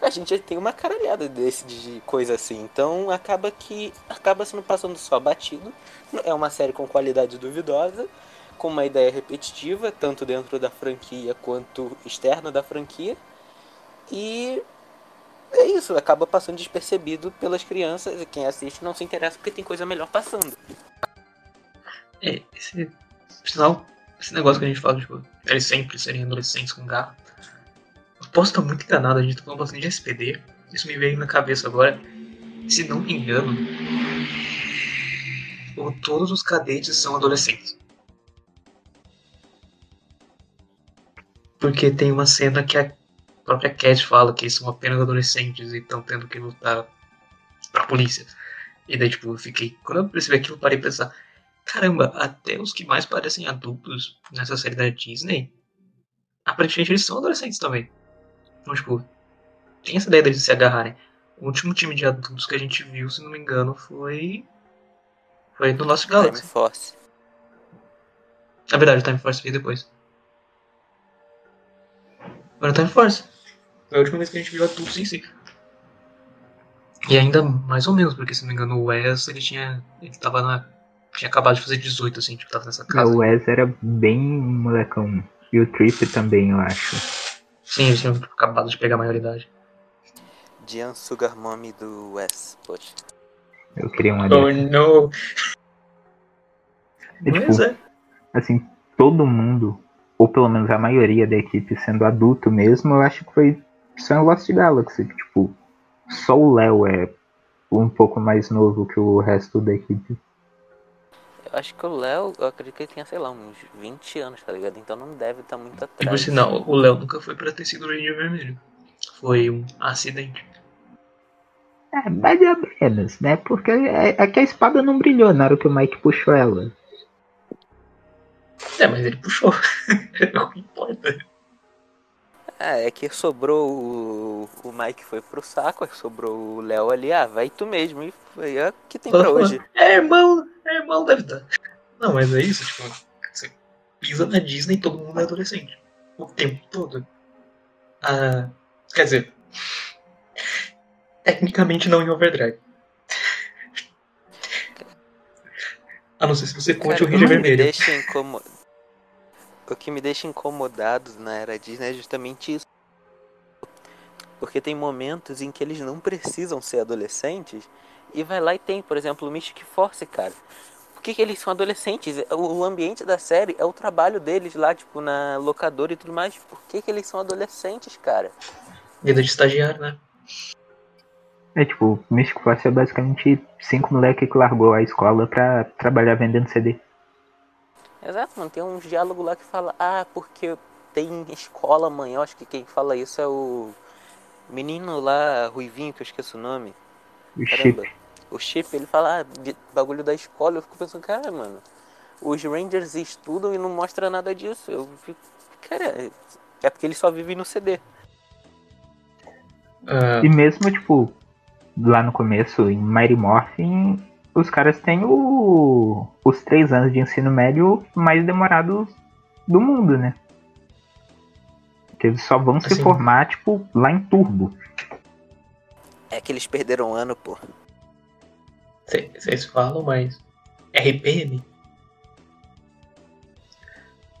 a gente já tem uma caralhada desse de coisa assim. Então acaba que acaba sendo passando só batido. É uma série com qualidade duvidosa, com uma ideia repetitiva, tanto dentro da franquia quanto externa da franquia. E é isso, acaba passando despercebido pelas crianças e quem assiste não se interessa porque tem coisa melhor passando. É, esse, esse negócio que a gente fala, tipo, eles sempre serem adolescentes com garra posso estar muito enganado, a gente tá falando bastante de SPD. Isso me veio na cabeça agora. Se não me engano, todos os cadetes são adolescentes. Porque tem uma cena que a própria Cat fala que são apenas adolescentes e estão tendo que lutar pra polícia. E daí, tipo, eu fiquei. Quando eu percebi aquilo, eu parei a pensar: caramba, até os que mais parecem adultos nessa série da Disney, aparentemente eles são adolescentes também. Então, tipo, tem essa ideia deles se agarrarem. O último time de adultos que a gente viu, se não me engano, foi. Foi do nosso Galaxy. Time Force. Na verdade, o Time Force veio depois. Foi no Time Force. Foi a última vez que a gente viu adultos em si. E ainda mais ou menos, porque se não me engano o Wes, ele tinha. Ele tava na. Tinha acabado de fazer 18, assim, tipo, tava nessa casa. o Wes era bem molecão. E o Trip também, eu acho. Sim, eles tinham acabado de pegar a maioridade. Dian Sugar Mommy do West, poxa. Eu queria uma Oh não! E, tipo, é. assim, todo mundo, ou pelo menos a maioria da equipe sendo adulto mesmo, eu acho que foi só em Lost Galaxy. Tipo, só o Léo é um pouco mais novo que o resto da equipe. Acho que o Léo, eu acredito que ele tinha, sei lá, uns 20 anos, tá ligado? Então não deve estar muito E por atrás. sinal, o Léo nunca foi pra ter sido Ranger Vermelho. Foi um acidente. É, mais ou menos, né? Porque é, é que a espada não brilhou na hora que o Mike puxou ela. É, mas ele puxou. Não importa. É, é que sobrou o, o Mike foi pro saco, sobrou o Léo ali, ah, vai tu mesmo. E foi é o que tem pra hoje. É irmão, é irmão, deve estar. Não, mas é isso, tipo, você pisa na Disney e todo mundo é adolescente. O tempo todo. Ah, quer dizer, tecnicamente não em overdrive. A não ser se você conte Cara, o Ranger Vermelho. deixa incomo- O que me deixa incomodado na era Disney é justamente isso. Porque tem momentos em que eles não precisam ser adolescentes e vai lá e tem, por exemplo, o Mystic Force, cara. Por que, que eles são adolescentes? O ambiente da série é o trabalho deles lá, tipo, na locadora e tudo mais. Por que, que eles são adolescentes, cara? Vida de estagiário, né? É tipo, Mystic Force é basicamente cinco moleques que largou a escola pra trabalhar vendendo CD. Exato, mano. Tem um diálogo lá que fala, ah, porque tem escola amanhã. Acho que quem fala isso é o menino lá, Ruivinho, que eu esqueço o nome. O Caramba. chip. O Chip, ele fala, ah, de bagulho da escola. Eu fico pensando, cara, mano, os Rangers estudam e não mostra nada disso. Eu fico, cara, é porque eles só vivem no CD. Ah, E mesmo, tipo, lá no começo, em Mighty Morphin, os caras têm o, os três anos de ensino médio mais demorados do mundo, né? Que eles só vão se Assim. formar, tipo, lá em Turbo. É que eles perderam um ano, pô. Vocês falam, mas RPM?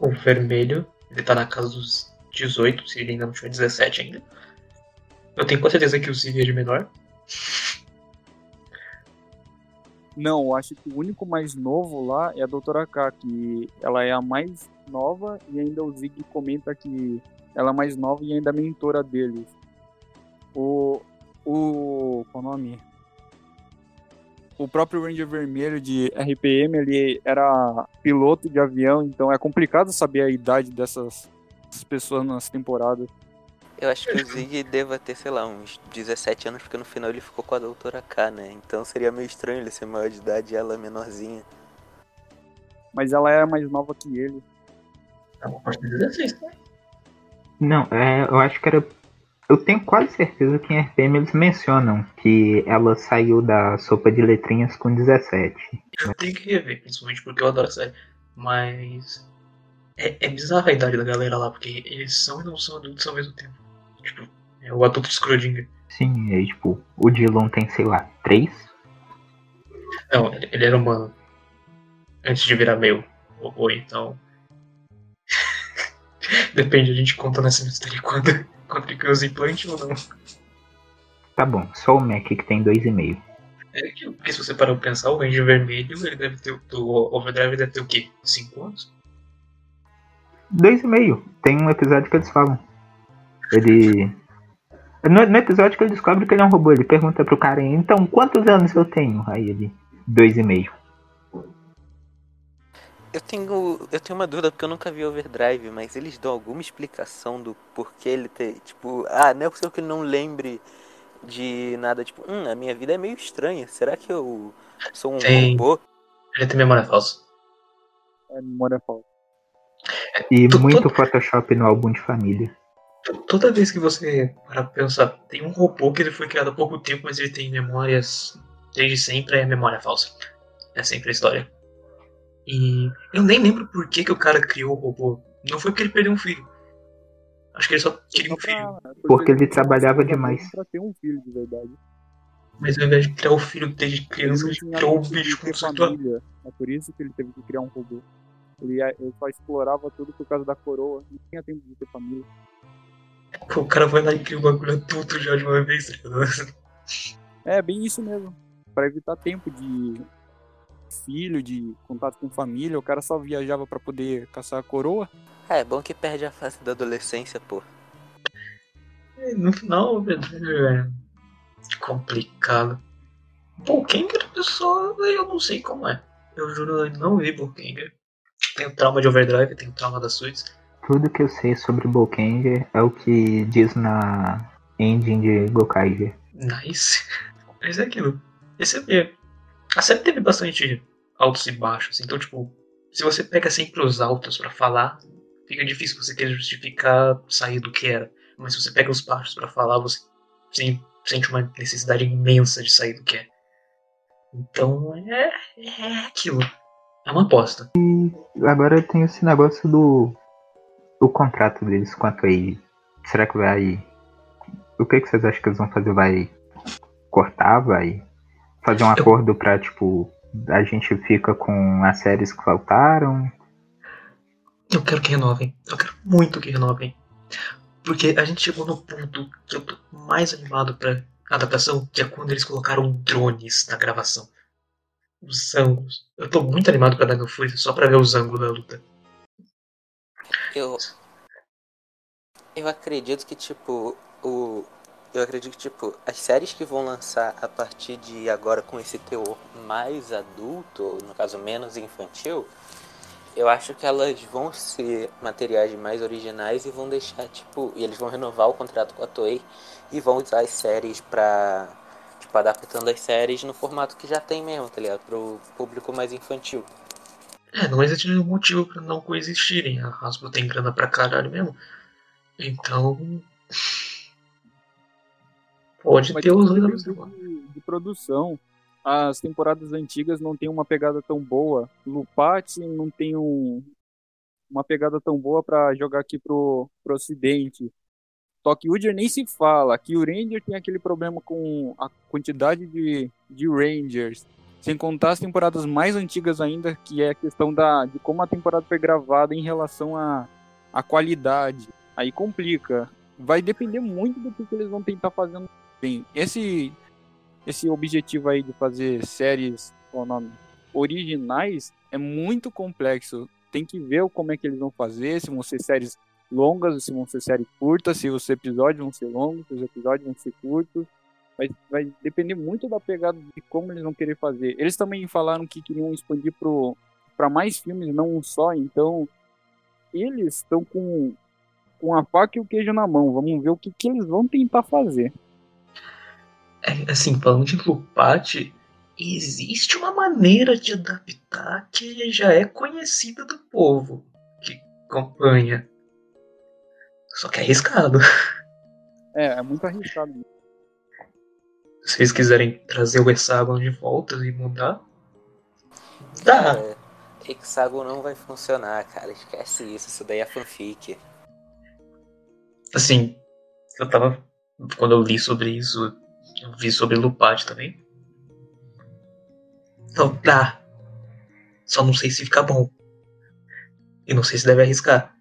O vermelho, ele tá na casa dos 18, se ele ainda não tiver 17 ainda. Eu tenho certeza que o Civi é de menor. Não, eu acho que o único mais novo lá é a Doutora K, que ela é a mais nova e ainda o Zig comenta que ela é mais nova e ainda é mentora deles. O. O. Qual o nome? O próprio Ranger Vermelho de RPM, ele era piloto de avião, então é complicado saber a idade dessas dessas pessoas nas temporadas. Eu acho que o Zig deva ter, sei lá, uns 17 anos, porque no final ele ficou com a doutora K, né? Então seria meio estranho ele ser maior de idade e ela menorzinha. Mas ela era mais nova que ele. É uma parte de 16, né? Não, é, eu acho que era. Eu tenho quase certeza que em RPM eles mencionam que ela saiu da sopa de letrinhas com 17. Eu tenho que rever, principalmente porque eu adoro a série. Mas. É, é bizarra a idade da galera lá, porque eles são e não são adultos ao mesmo tempo. Tipo, é o adulto Schrödinger. Sim, aí, tipo, o Dillon tem, sei lá, 3? Não, ele, ele era humano. Antes de virar meu robô, então. Depende, a gente conta nessa mistério quando, criou os implantes ou não. Tá bom, só o Mac que tem 2,5. É que, porque se você parar pra pensar, o Ranger Vermelho, ele deve ter. O Overdrive deve ter o quê? 5 anos? 2,5. Tem um episódio que eles falam. Ele. No, no episódio que ele descobre que ele é um robô, ele pergunta pro cara, então quantos anos eu tenho? Aí ele, 2,5. Eu tenho, eu tenho uma dúvida porque eu nunca vi Overdrive, mas eles dão alguma explicação do porquê ele ter, tipo, ah, não é possível que ele não lembre de nada, tipo, hum, a minha vida é meio estranha, será que eu sou um Tem. robô? Ele tem memória falsa. É memória falsa. E Tu- muito tu- Photoshop no álbum de família. Toda vez que você para pra pensar, tem um robô que ele foi criado há pouco tempo, mas ele tem memórias desde sempre, é memória falsa. É sempre a história. E eu nem lembro por que, que o cara criou o robô. Não foi porque ele perdeu um filho. Acho que ele só queria um filho. pra- Porque ele trabalhava demais. Pra ter um filho de verdade. Mas ao invés de criar o filho desde criança, ele criou o bicho conceituado. família. É por isso que ele teve que criar um robô. Ele, ele só explorava tudo por causa da coroa. Não tinha tempo de ter família. O cara vai lá e cria o bagulho adulto já de uma vez, tá? É bem isso mesmo. Pra evitar tempo de filho, de contato com família, o cara só viajava pra poder caçar a coroa. É, é bom que perde a fase da adolescência, pô. É, No final, é complicado. Pô, quem que era a pessoa, eu não sei como é. Eu juro, eu não vi Bokenger. Tenho trauma de Overdrive, tenho trauma das suítes. Tudo que eu sei sobre Bokenger é o que diz na ending de Gokaiger. Nice. Mas é aquilo. Esse é... A série teve bastante altos e baixos. Então, tipo, se você pega sempre os altos pra falar, fica difícil você querer justificar sair do que era. Mas se você pega os baixos pra falar, você sente uma necessidade imensa de sair do que é. Então, é, é aquilo. É uma aposta. Agora tem esse negócio do o contrato deles quanto aí. Será que vai. O que, que vocês acham que eles vão fazer? Vai cortar? Vai fazer um acordo pra, tipo, a gente fica com as séries que faltaram? Eu quero que renovem. Eu quero muito que renovem. Porque a gente chegou no ponto que eu tô mais animado pra adaptação, que é quando eles colocaram drones na gravação. Os ângulos. Eu tô muito animado pra Dino Fury só pra ver os ângulos da luta. Eu. Eu acredito que, tipo, o. Eu acredito que, tipo, as séries que vão lançar a partir de agora com esse teor mais adulto, no caso menos infantil, eu acho que elas vão ser materiais mais originais e vão deixar, tipo, e eles vão renovar o contrato com a Toei e vão usar as séries pra, tipo, adaptando as séries no formato que já tem mesmo, tá ligado? Pro público mais infantil. É, não existe nenhum motivo pra não coexistirem. A Hasbro tem grana pra caralho mesmo. Então. Pode ter os dois de, de produção. As temporadas antigas não tem uma pegada tão boa. Lupati não tem um, uma pegada tão boa pra jogar aqui pro, pro ocidente. Tokyo nem se fala. Aqui o Ranger tem aquele problema com a quantidade de, de Rangers. Sem contar as temporadas mais antigas ainda, que é a questão da, de como a temporada foi gravada em relação à à qualidade. Aí complica. Vai depender muito do que, que eles vão tentar fazendo bem. Esse, esse objetivo aí de fazer séries qual o nome, originais é muito complexo. Tem que ver como é que eles vão fazer, se vão ser séries longas, se vão ser séries curtas, se os episódios vão ser longos, se os episódios vão ser curtos. Vai, vai depender muito da pegada de como eles vão querer fazer. Eles também falaram que queriam expandir para mais filmes, não um só, então eles estão com, com a faca e o queijo na mão. Vamos ver o que, que eles vão tentar fazer. É, assim, falando de Lupati, existe uma maneira de adaptar que já é conhecida do povo que acompanha. Só que é arriscado. É, é muito arriscado. Se vocês quiserem trazer o hexágono de volta e mudar, dá. Cara, Hexagon não vai funcionar, cara. Esquece isso, isso daí é fanfic. Assim, eu tava. Quando eu li sobre isso, eu vi sobre Lupati também. Então dá. Só não sei se fica bom. E não sei se deve arriscar.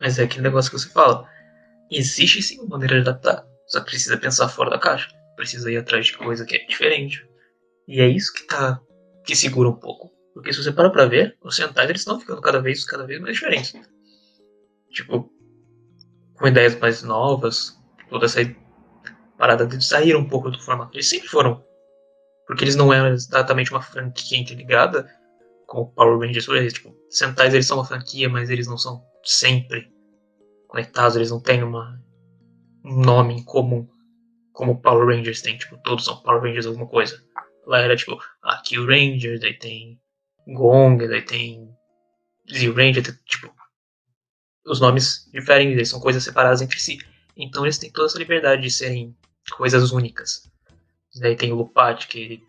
Mas é aquele negócio que você fala. Existe sim uma maneira de adaptar. Só precisa pensar fora da caixa. Precisa ir atrás de coisa que é diferente. E é isso que tá. que segura um pouco. Porque se você para pra ver, os Sentais eles estão ficando cada vez, cada vez mais diferentes. Tipo, com ideias mais novas, toda essa parada de sair um pouco do formato. Eles sempre foram. Porque eles não eram exatamente uma franquia interligada com o Power Rangers. Exemplo, tipo, Sentais eles são uma franquia, mas eles não são sempre conectados, eles não têm uma, um nome em comum como Power Rangers tem. Tipo, todos são Power Rangers alguma coisa. Lá era tipo, ah, Kill Ranger, daí tem Gong, daí tem Z Ranger, tipo, os nomes diferem, eles são coisas separadas entre si. Então eles têm toda essa liberdade de serem coisas únicas. Daí tem o Lupati, que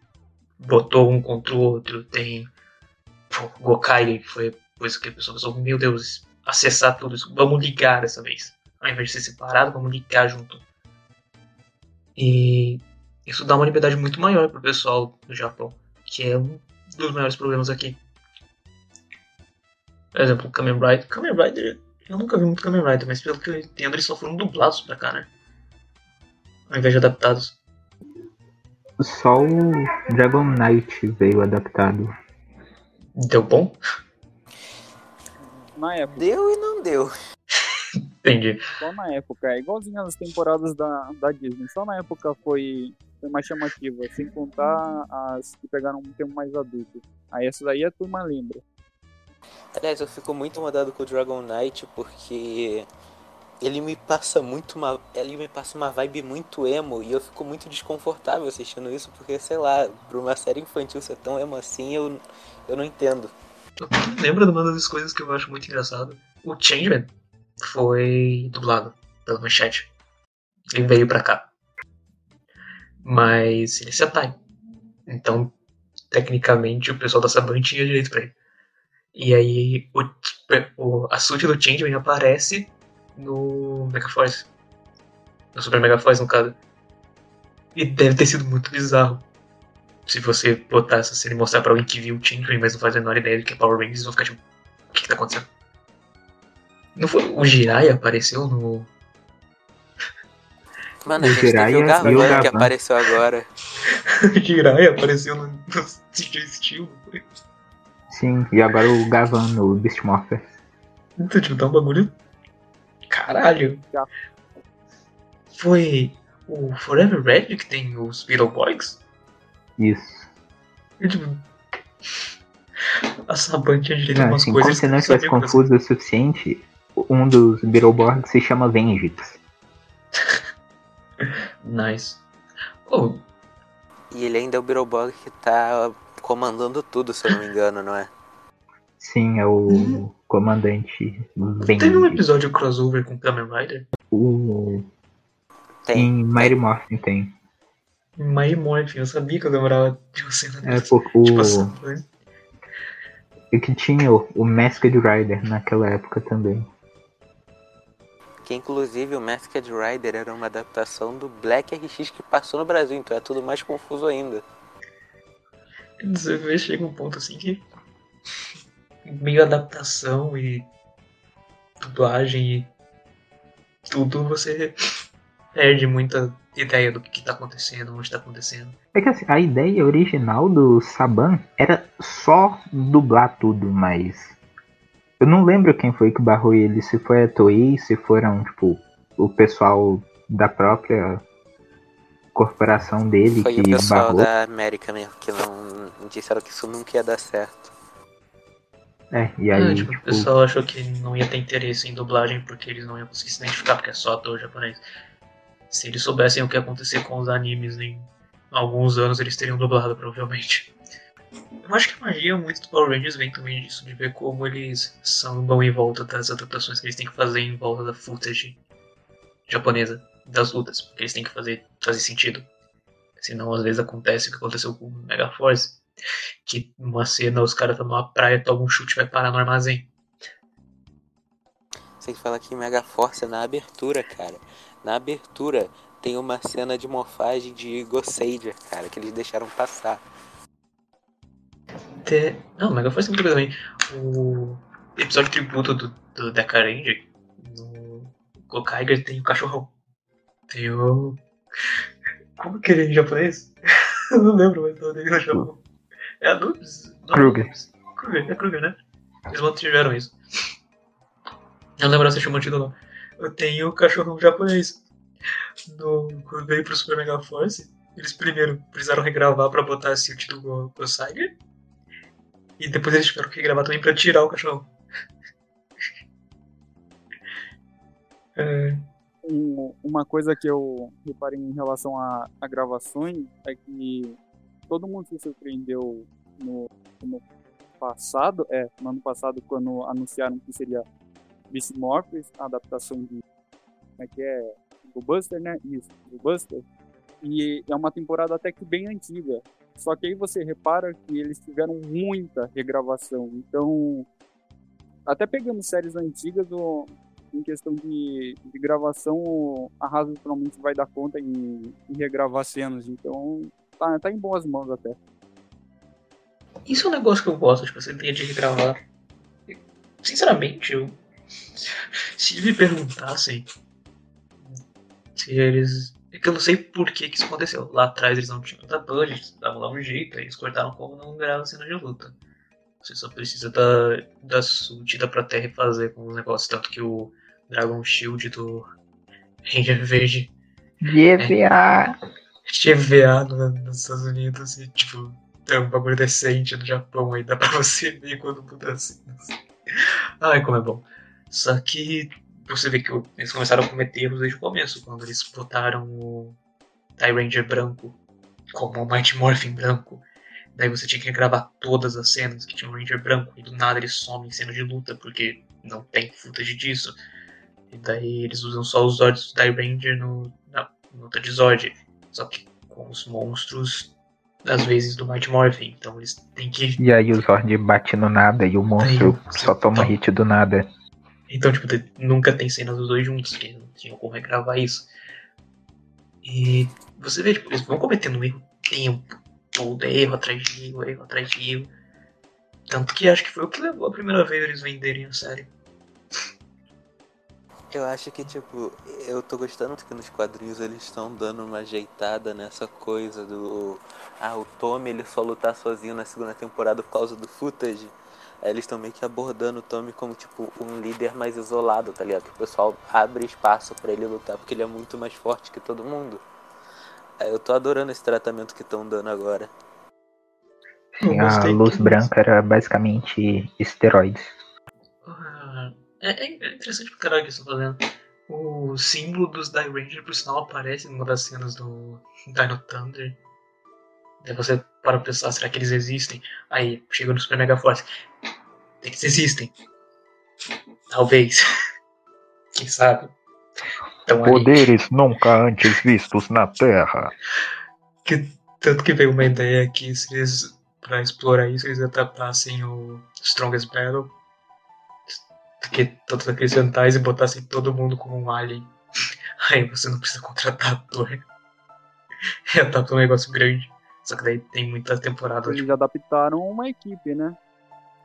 botou um contra o outro, tem o Gokai, que foi coisa que a pessoa pensou, meu Deus, acessar tudo isso, vamos ligar dessa vez. Ao invés de ser separado, vamos ligar junto. E isso dá uma liberdade muito maior pro pessoal do Japão, que é um dos maiores problemas aqui. Por exemplo, Kamen Rider. Kamen Rider, eu nunca vi muito Kamen Rider, mas pelo que eu entendo, eles só foram dublados pra cá, né? Ao invés de adaptados. Só o Dragon Knight veio adaptado. Deu bom? Na época, Deu e não deu. Entendi. só na época. É igualzinho as temporadas da, da Disney. Só na época foi foi mais chamativa, sem contar as que pegaram um tempo mais adulto. Aí essa daí a turma lembra. Aliás, eu fico muito incomodado com o Dragon Knight porque ele me passa muito uma. Ele me passa uma vibe muito emo e eu fico muito desconfortável assistindo isso, porque, sei lá, pra uma série infantil ser tão emo assim, eu, eu não entendo. Lembra de uma das coisas que eu acho muito engraçado? O Changeman foi dublado pela Manchete. Ele veio pra cá. Mas ele é Sentai. Então, tecnicamente, o pessoal da Saban tinha direito pra ele. E aí, o, o, a suit do Changeman aparece no Megaforce. No Super Megaforce, no caso. E deve ter sido muito bizarro. Se você botar essa cena e mostrar pra alguém que viu o Changeman, mas não faz a menor ideia do que é Power Rangers, vão ficar tipo, o que, que tá acontecendo? Não foi o Jiraiya apareceu no. Mano, a O gente teve Jiraiya o e o Gavan que Gavan. apareceu agora. o Jiraiya apareceu no, no CJ Steel, não foi? Sim, e agora o Gavan no Beast Morphers. Então, tipo, tá um bagulho. Caralho. Já. Foi o Forever Red que tem os Beetleborgs? Isso. Tipo. A Saban tinha direito a Não, umas assim, como coisas. se não fazer. confuso o suficiente, um dos Beetleborgs se chama Vengix. Nice. Oh, E ele ainda é o Beetleborg que tá comandando tudo, se eu não me engano, não é? Sim, é o comandante teve um episódio crossover com Kamen Rider? O... Tem. Em Mighty Morphin tem. Mighty Morphin, eu sabia que eu lembrava de uma cena É. Tipo assim, né? E que tinha o, o Masked Rider naquela época também. Que inclusive o Masked Rider era uma adaptação do Black RX que passou no Brasil, então é tudo mais confuso ainda. Você vê, chega um ponto assim que. Meio adaptação e. dublagem e. tudo você perde muita ideia do que, que tá acontecendo, onde tá acontecendo. É que assim, a ideia original do Saban era só dublar tudo, mas. Eu não lembro quem foi que barrou ele, se foi a Toei, se foram, tipo, o pessoal da própria corporação dele Foi que o pessoal barrou. da América mesmo que não disseram que isso nunca ia dar certo. É, e Ah, aí, tipo, o tipo, pessoal achou que não ia ter interesse em dublagem porque eles não iam conseguir se identificar, porque é só ator japonês. Se eles soubessem o que ia acontecer com os animes em alguns anos, eles teriam dublado, provavelmente. Eu acho que a magia muito do Power Rangers vem também disso, de ver como eles sambam em volta das adaptações que eles têm que fazer em volta da footage japonesa das lutas, porque eles têm que fazer, fazer sentido. Senão, às vezes acontece o que aconteceu com o Megaforce, que numa cena os caras estão numa praia, tomam um chute e vai parar no armazém. Você que falar que Mega Force é na abertura, cara. Na abertura tem uma cena de morfagem de Goseidia, cara, que eles deixaram passar. Te- Não, Mega Force é muito também. O episódio tributo do, do Deca Ranger, no Gokaiger tem o cachorrão. Tem o. Como que ele é em japonês? Eu não lembro mais o nome dele no Japão. É Anubis? Não, Kruger. Anubis. Kruger, é Kruger, né? Eles mantiveram isso. Eu não lembro se chamou título não. Eu tenho o cachorrão japonês. No, quando veio pro Super Mega Force, eles primeiro precisaram regravar pra botar assim, o título Gosaiger. E depois eles tiveram que regravar também pra tirar o cachorro. É, Um- uma coisa que eu reparei em relação a, a gravações é que todo mundo se surpreendeu no, no passado, é, no ano passado, quando anunciaram que seria Beast Morphers, a adaptação de. Como é que é? Do Buster, né? Isso, do Buster. E é uma temporada até que bem antiga. Só que aí você repara que eles tiveram muita regravação. Então, até pegando séries antigas, o, em questão de, de gravação, a Hasbro provavelmente vai dar conta em, em regravar cenas. Então, tá, tá em boas mãos até. Isso é um negócio que eu gosto, tipo, essa ideia de regravar. Sinceramente, eu. Se me perguntassem se eles. É que eu não sei por que, que isso aconteceu. Lá atrás eles não tinham tanta budget, davam lá um jeito, aí eles cortaram como não grava cena de luta. Você só precisa da, da suit, da pra terra e fazer com os negócios. Tanto que o Dragon Shield do Ranger Verde GVA! No- nos Estados Unidos e, tipo, é um bagulho decente no Japão aí, dá pra você ver quando muda assim. Ai, como é bom. Só que você vê que eles começaram a cometer erros desde o começo, quando eles botaram o Tie Ranger branco como o Mighty Morphin branco. Daí você tinha que gravar todas as cenas que tinha um Ranger branco e do nada ele some em cena de luta porque não tem footage disso. E daí eles usam só os Zords do Ranger no, na luta de Zord. Só que com os monstros, às vezes, do Mighty Morphin. Então eles têm que. E aí o Zord bate no nada e o monstro Aí, só toma então- hit do nada. Então, tipo, nunca tem cenas dos dois juntos, porque não tinham como regravar isso. E você vê, tipo, eles vão cometendo um erro o tempo todo, erro atrás de erro, erro atrás de erro. Tanto que acho que foi o que levou a primeira vez eles venderem a série. Eu acho que, tipo, eu tô gostando que nos quadrinhos eles estão dando uma ajeitada nessa coisa do. Ah, o Tommy ele só lutar sozinho na segunda temporada por causa do footage. Aí eles estão meio que abordando o Tommy como, tipo, um líder mais isolado, tá ligado? Que o pessoal abre espaço pra ele lutar porque ele é muito mais forte que todo mundo. Aí eu tô adorando esse tratamento que estão dando agora. Sim, a luz que- branca era basicamente esteroides. Ah, É, é interessante pro caralho que eles estão fazendo. O símbolo dos Die Ranger, por sinal, aparece numa das cenas do Dino Thunder. Daí você para pra pensar, será que eles existem? Aí, chega no Super Mega Force. Eles existem. Talvez. Quem sabe? Então, aí, Poderes nunca antes vistos na Terra. que, tanto que veio uma ideia que se eles, pra explorar isso, eles adaptassem o Strongest Battle. Que todos aqueles centais e botassem todo mundo como um alien. Aí você não precisa contratar ator. É adaptar um negócio grande. Só que daí tem muitas temporadas. Eles Tipo, adaptaram uma equipe, né?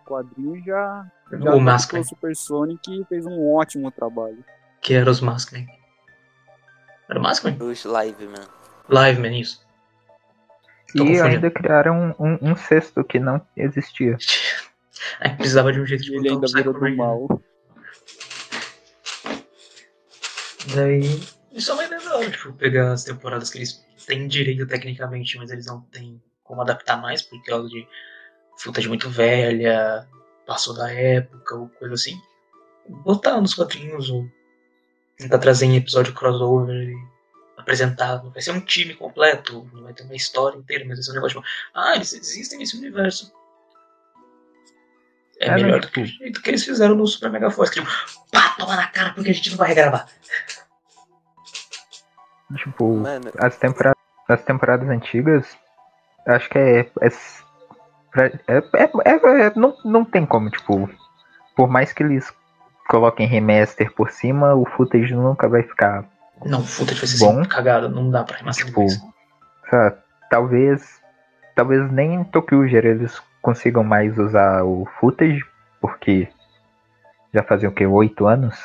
O quadrinho já, já o adaptou Maskman, o Super Sonic e fez um ótimo trabalho. que era os Maskman. Era o Maskman? Os live, man. Liveman, isso. Tô E confundindo. ainda criaram um, um sexto que não existia. Aí precisava de um jeito de Ele botar ainda o virou do mal. Daí. Isso é uma ideia da hora, tipo, pegar as temporadas que eles têm direito tecnicamente, mas eles não têm como adaptar mais, por causa de footage muito velha, passou da época, ou coisa assim. Botar nos quadrinhos, ou tentar trazer em episódio crossover e apresentar. Vai ser um time completo, não vai ter uma história inteira, mas vai ser um negócio tipo, ah, eles existem nesse universo. É, É, não, melhor tipo- do que o jeito que eles fizeram no Super Mega Force, que tipo, pá, toma na cara porque a gente não vai regravar. Tipo, Mano, as temporadas, as temporadas antigas, acho que é. é, é- é- é- é- não, não tem como, tipo, por mais que eles coloquem remaster por cima, o footage nunca vai ficar. Não, o footage vai ser Bom. sempre cagado, não dá pra remasterizar Tipo, isso. sabe, talvez. Talvez nem em Tokyuger eles consigam mais usar o footage, porque já fazia o que? Oito anos?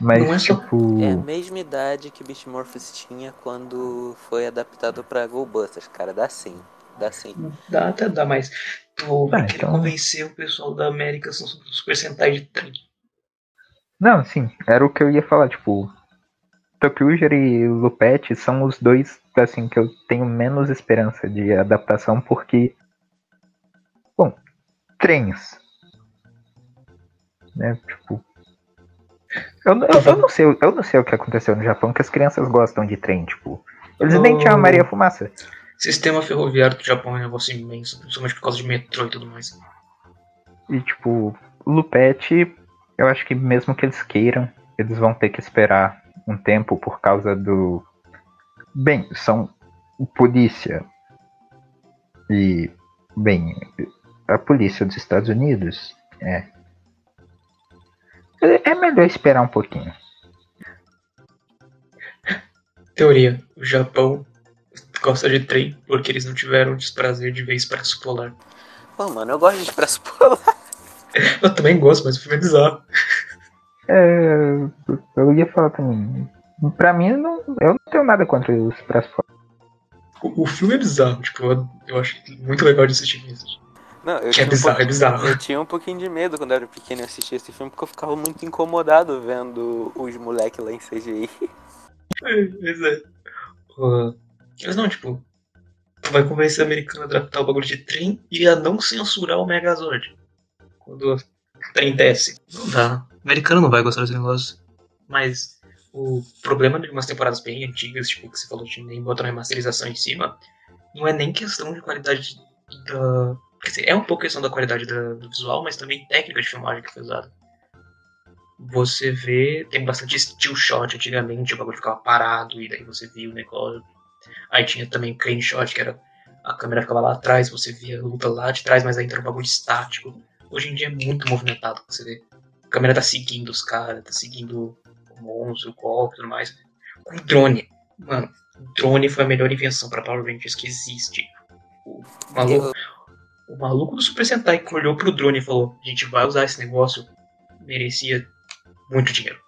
Mas Não é só- tipo. é a mesma idade que Beast Morphers tinha quando foi adaptado pra GoBusters, cara. Dá sim. Dá sim. Dá até dá, mas tu vai Ah, então- convencer o pessoal da América são Super Sentai de 30. Não, sim, era o que eu ia falar, tipo, Tokyuger e Lupete são os dois, assim, que eu tenho menos esperança de adaptação, porque, trens, né, tipo, eu, eu, eu não sei, eu não sei o que aconteceu no Japão, que as crianças gostam de trem, tipo, eles nem tinham a Maria Fumaça, Sistema ferroviário do Japão é um negócio imenso, principalmente por causa de metrô e tudo mais. e, tipo, Lupete, eu acho que mesmo que eles queiram, eles vão ter que esperar um tempo por causa do. Bem, são polícia. E, bem, a polícia dos Estados Unidos. É. É melhor esperar um pouquinho. Teoria: o Japão gosta de trem porque eles não tiveram o desprazer de ver Expresso Polar. Pô, mano, eu gosto de Expresso Polar. Eu também gosto, mas o filme é bizarro. É, eu ia falar também. Pra mim, não, eu não tenho nada contra os Expresso O, o filme é bizarro, tipo, eu, eu acho muito legal de assistir isso. Não, eu é um bizarro, pouco- é bizarro. Eu tinha um pouquinho de medo quando eu era pequeno e assistia esse filme, porque eu ficava muito incomodado vendo os moleques lá em CGI. Pois é. Uh, Eles não, tipo, tu vai convencer o americano a adaptar o bagulho de trem e a não censurar o Megazord. Quando o trem desce. Não dá. O americano não vai gostar desse negócio. Mas o problema de umas temporadas bem antigas, tipo, que você falou de nem botar uma remasterização em cima, não é nem questão de qualidade da. Quer dizer, é um pouco questão da qualidade da- do visual, mas também técnica de filmagem que foi usada. Você vê, tem bastante still shot antigamente, o bagulho ficava parado e daí você via o negócio. Aí tinha também crane shot, que era a câmera ficava lá atrás, você via a luta lá de trás, mas ainda era um bagulho estático. Hoje em dia é muito movimentado, você vê. A câmera tá seguindo os caras, tá seguindo o monstro, o golpe e tudo mais. Com drone. Mano, drone foi a melhor invenção pra Power Rangers que existe. O maluco, o maluco do Super Sentai que olhou pro drone e falou: a gente vai usar esse negócio, merecia muito dinheiro.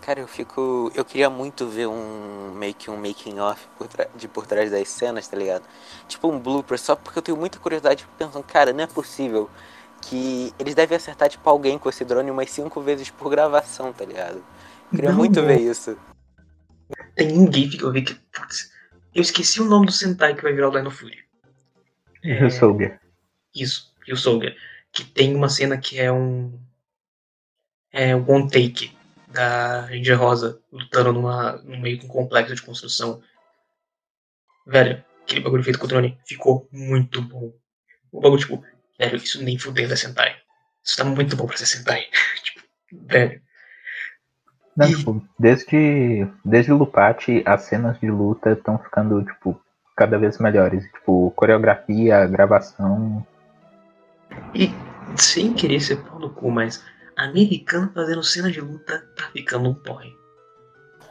Cara, eu fico. Eu queria muito ver um meio que um making off por tra- de por trás das cenas, tá ligado? Tipo um blooper, só porque eu tenho muita curiosidade pensando, cara, não é possível que eles devem acertar tipo alguém com esse drone umas cinco vezes por gravação, tá ligado? Eu queria Não, muito não. ver isso. Tem um GIF que eu vi que. Putz, eu esqueci o nome do Sentai que vai virar o Dino Fury. E o Soldier. Isso, e o Soldier. Que tem uma cena que é um. É um one take da Ranger Rosa lutando numa, no meio de um complexo de construção. Velho, aquele bagulho feito com o drone ficou muito bom. O bagulho, tipo, velho, isso nem fudendo é Sentai. Isso tá muito bom pra ser Sentai. tipo, velho. Não, E- tipo, desde, desde o Lupati, as cenas de luta estão ficando, tipo, cada vez melhores. Tipo, coreografia, gravação. E sem querer ser pau no cu, mas americano fazendo cena de luta tá ficando um porre.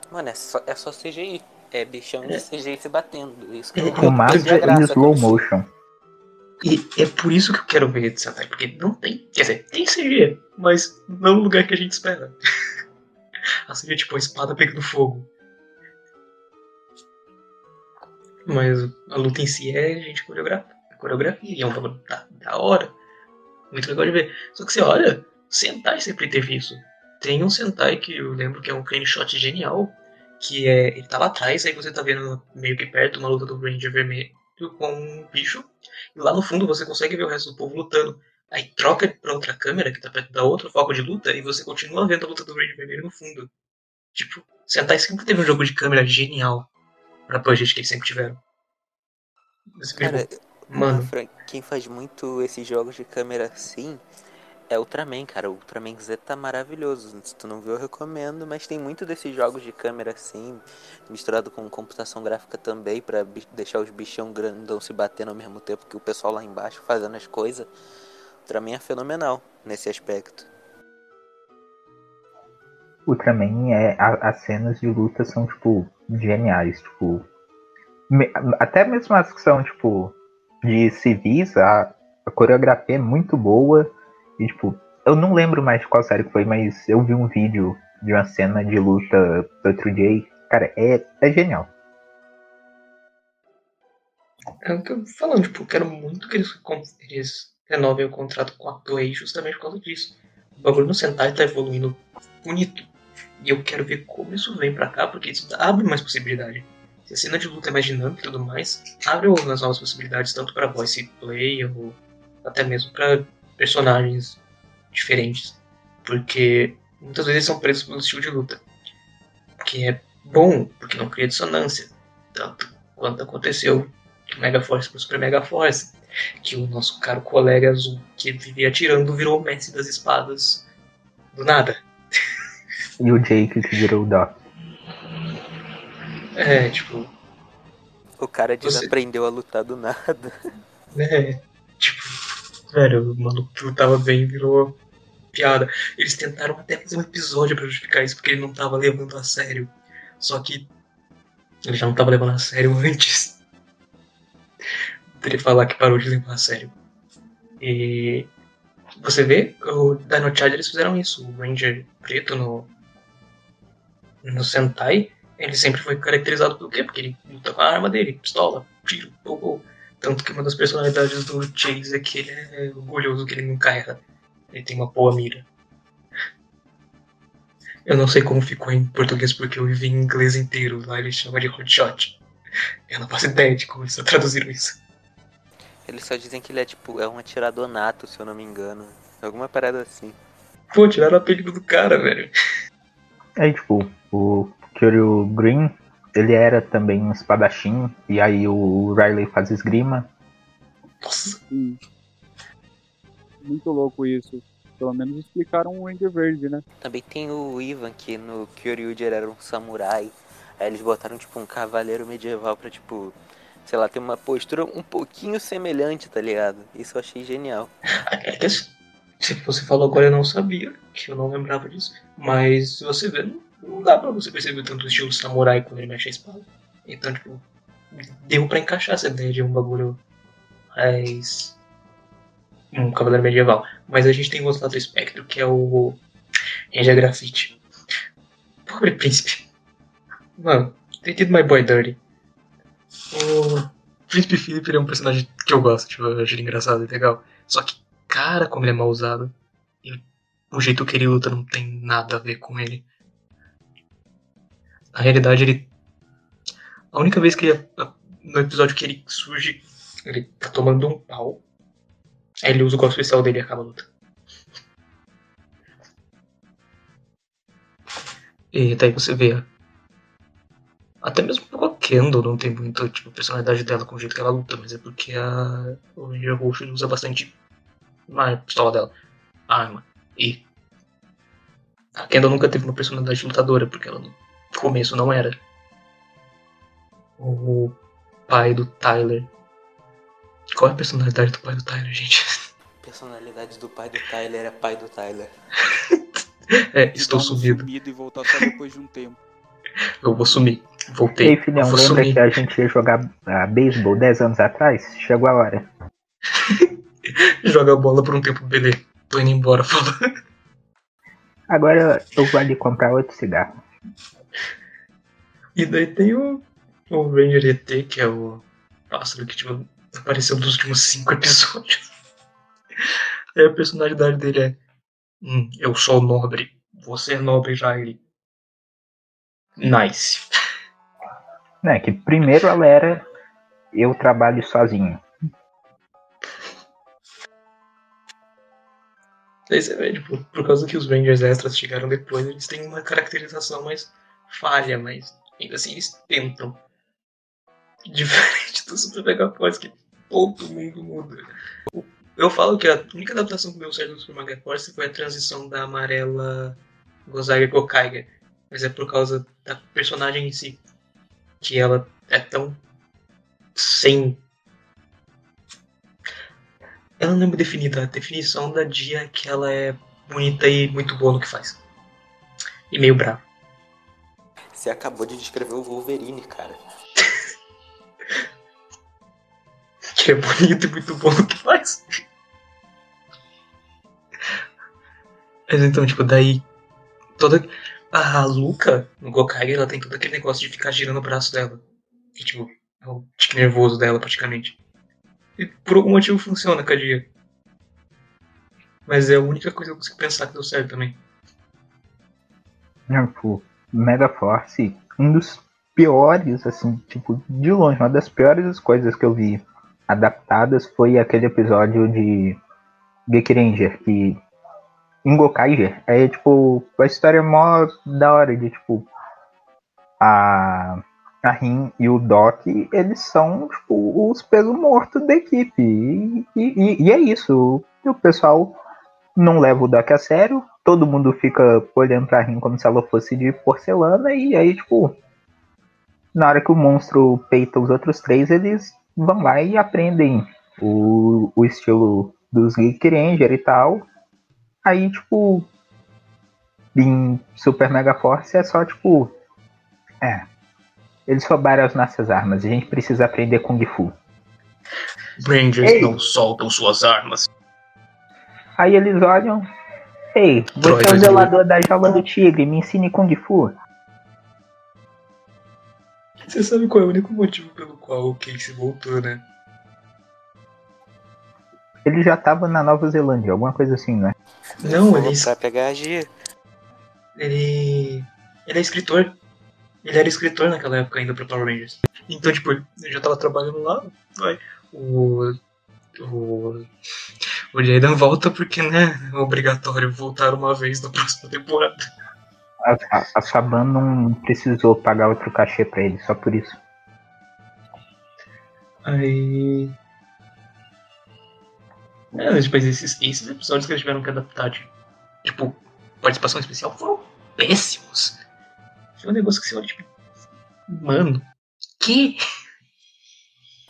Mano, é só, é só CGI. É bichão de É. CGI se batendo. Isso que É, eu- Com eu massa perdi a e graça slow motion. E é por isso que eu quero ver de Sentai, porque não tem. Quer dizer, tem CG, mas não no lugar que a gente espera. a CG é tipo a espada pegando fogo. Mas a luta em si é gente coreografa, coreografia, e é um bagulho da, da hora. Muito legal de ver. Só que você olha, Sentai sempre teve isso. Tem um Sentai que eu lembro que é um crane shot genial, que é. Ele tá lá atrás, aí você tá vendo meio que perto uma luta do Ranger vermelho com um bicho. E lá no fundo você consegue ver o resto do povo lutando. Aí troca pra outra câmera que tá perto da outra foco de luta e você continua vendo a luta do Ranger Vermelho no fundo. Tipo, Sentai sempre teve um jogo de câmera genial pra budget que eles sempre tiveram. Você Cara, mano, Fran, quem faz muito esses jogos de câmera assim é Ultraman, cara. O Ultraman Z tá maravilhoso. Se tu não viu, eu recomendo. Mas tem muito desses jogos de câmera assim, misturado com computação gráfica também, pra bi- deixar os bichão grandão se batendo ao mesmo tempo que o pessoal lá embaixo fazendo as coisas. Ultraman é fenomenal nesse aspecto. Ultraman é. a- as cenas de luta são, tipo, geniais. Tipo. me- até mesmo as que são, tipo, de civis, a, a coreografia é muito boa. E, tipo, eu não lembro mais de qual série que foi, mas eu vi um vídeo de uma cena de luta do outro dia. e, Cara, é, é genial. é o que eu falando, tipo, eu quero muito que eles, eles renovem o contrato com a Toei justamente por causa disso. O bagulho no Sentai tá evoluindo bonito. E eu quero ver como isso vem pra cá, porque isso abre mais possibilidade. Se a cena de luta é mais dinâmica e tudo mais, abre algumas novas possibilidades, tanto para voice play ou até mesmo para personagens diferentes. Porque muitas vezes são presos pelo estilo de luta. Que é bom, porque não cria dissonância. Tanto quanto aconteceu do Mega Force pro Super Mega Force. Que o nosso caro colega azul que vivia atirando virou o mestre das espadas do nada. E o Jake que virou o Doc. É, tipo, O cara Você- desaprendeu a lutar do nada. né? Tipo, velho, o maluco lutava bem virou piada. Eles tentaram até fazer um episódio pra justificar isso, porque ele não tava levando a sério. Só que ele já não tava levando a sério antes dele falar que parou de levar a sério. E você vê, o Dino Charge eles fizeram isso. O Ranger preto no, no Sentai, ele sempre foi caracterizado pelo quê? Porque ele luta com a arma dele, pistola, tiro, gol, gol. Tanto que uma das personalidades do Chase é que ele é orgulhoso que ele nunca erra. Ele tem uma boa mira. Eu não sei como ficou em português porque eu vivi em inglês inteiro. Lá eles chamam de hotshot. Eu não faço ideia de como eles traduziram isso. Eles só dizem que ele é tipo, é um atirador nato, se eu não me engano. Alguma parada assim. Pô, tiraram a apelido do cara, velho. Aí, tipo, o Kyoryu Green, ele era também um espadachim, e aí o Riley faz esgrima. Nossa. Sim. Muito louco isso. Pelo menos explicaram o Ranger Verde, né? Também tem o Ivan, que no Kyoryuger era um samurai. Aí eles botaram tipo um cavaleiro medieval pra tipo, sei lá, ter uma postura um pouquinho semelhante, tá ligado? Isso eu achei genial. Se você falou agora eu não sabia, que eu não lembrava disso. Mas se você vê, não, dá pra você perceber tanto o estilo samurai quando ele mexe a espada. Então, tipo, deu pra encaixar essa ideia de um bagulho mais. um cavaleiro medieval. Mas a gente tem outro lado do espectro, que é o Grafite. Pobre príncipe. Mano, tem tido My Boy Dirty. O Príncipe Philip é um personagem que eu gosto, tipo, eu acho ele engraçado e legal. Só que, cara, como ele é mal usado. E o jeito que ele luta não tem nada a ver com ele. Na realidade, ele. A única vez que ele. No episódio que ele surge, ele tá tomando um pau. Aí ele usa o golpe especial dele e acaba a luta. E daí você vê. Até mesmo a Kendall não tem muito tipo, personalidade dela com o jeito que ela luta, mas é porque a, o Ranger Roxo usa bastante a pistola dela, a arma. E a Kendall nunca teve uma personalidade lutadora, porque ela no começo não era. O pai do Tyler. Qual é a personalidade do pai do Tyler, gente? Personalidade do pai do Tyler é pai do Tyler. É, estou um sumido. sumido e voltar só depois de um tempo. Eu vou sumir. Voltei. aí, filhão, lembra sumir. que a gente ia jogar ah, beisebol 10 anos atrás? Chegou a hora. Joga a bola por um tempo, beleza. Tô indo embora, falou. Agora eu vou ali comprar outro cigarro. E daí tem o, o Ranger ET, que é o pássaro que tipo, apareceu nos últimos cinco episódios. Aí a personalidade dele é: hum, Eu sou nobre, você é nobre, Riley. Nice. Né, que primeiro ela era eu trabalho sozinho. Daí você vê, tipo, por causa que os Rangers extras chegaram depois, eles têm uma caracterização mais falha, mas ainda assim eles tentam. Diferente do Super Mega Force, que todo mundo muda. Eu falo que a única adaptação que deu certo do Super Mega Force foi a transição da amarela Gozaiga Gokaiga. Mas é por causa da personagem em si. Que ela é tão sem ela não é definida. A definição da Dia é que ela é bonita e muito boa no que faz. E meio brava. Você acabou de descrever o Wolverine, cara. Que é bonito e muito bom no que faz. Mas então, tipo, daí. Toda. A Luca, no Gokai, ela tem todo aquele negócio de ficar girando o braço dela. E, tipo, é o tique nervoso dela, praticamente. E por algum motivo funciona com a Dia. Mas é a única coisa que eu consigo pensar que deu certo também. Não, tipo, Mega Force, um dos piores, assim, tipo, de longe, uma das piores coisas que eu vi adaptadas foi aquele episódio de Geek Ranger, que em Gokaiger é tipo a história mó da hora de tipo a a Rin e o Doc, eles são tipo os peso morto da equipe. E, e- e é isso. O pessoal não leva o Doc a sério, todo mundo fica olhando pra Rin como se ela fosse de porcelana, e aí, tipo, na hora que o monstro peita os outros três, eles vão lá e aprendem o, o estilo dos Geek Ranger e tal. Aí, tipo, em Super Mega Force é só, tipo, é, eles roubaram as nossas armas, a gente precisa aprender Kung Fu. Rangers Ei. não soltam suas armas. Aí eles olham, ei, você é o de zelador da jaula do tigre, me ensine Kung Fu. Você sabe qual é o único motivo pelo qual o Casey voltou, né? Ele já tava na Nova Zelândia, alguma coisa assim, né? Não, eles Pra pegar a G. ele. Ele é escritor. Ele era escritor naquela época ainda pra Power Rangers. Então, tipo, ele já tava trabalhando lá, vai. O. O. O Jaden volta porque, né? É obrigatório voltar uma vez na próxima temporada. A, a, a Saban não precisou pagar outro cachê pra ele, só por isso. Aí. É, depois esses, esses episódios que eles tiveram que adaptar, de, tipo, participação especial, foram péssimos. Foi um negócio que você olha, tipo. Mano, que?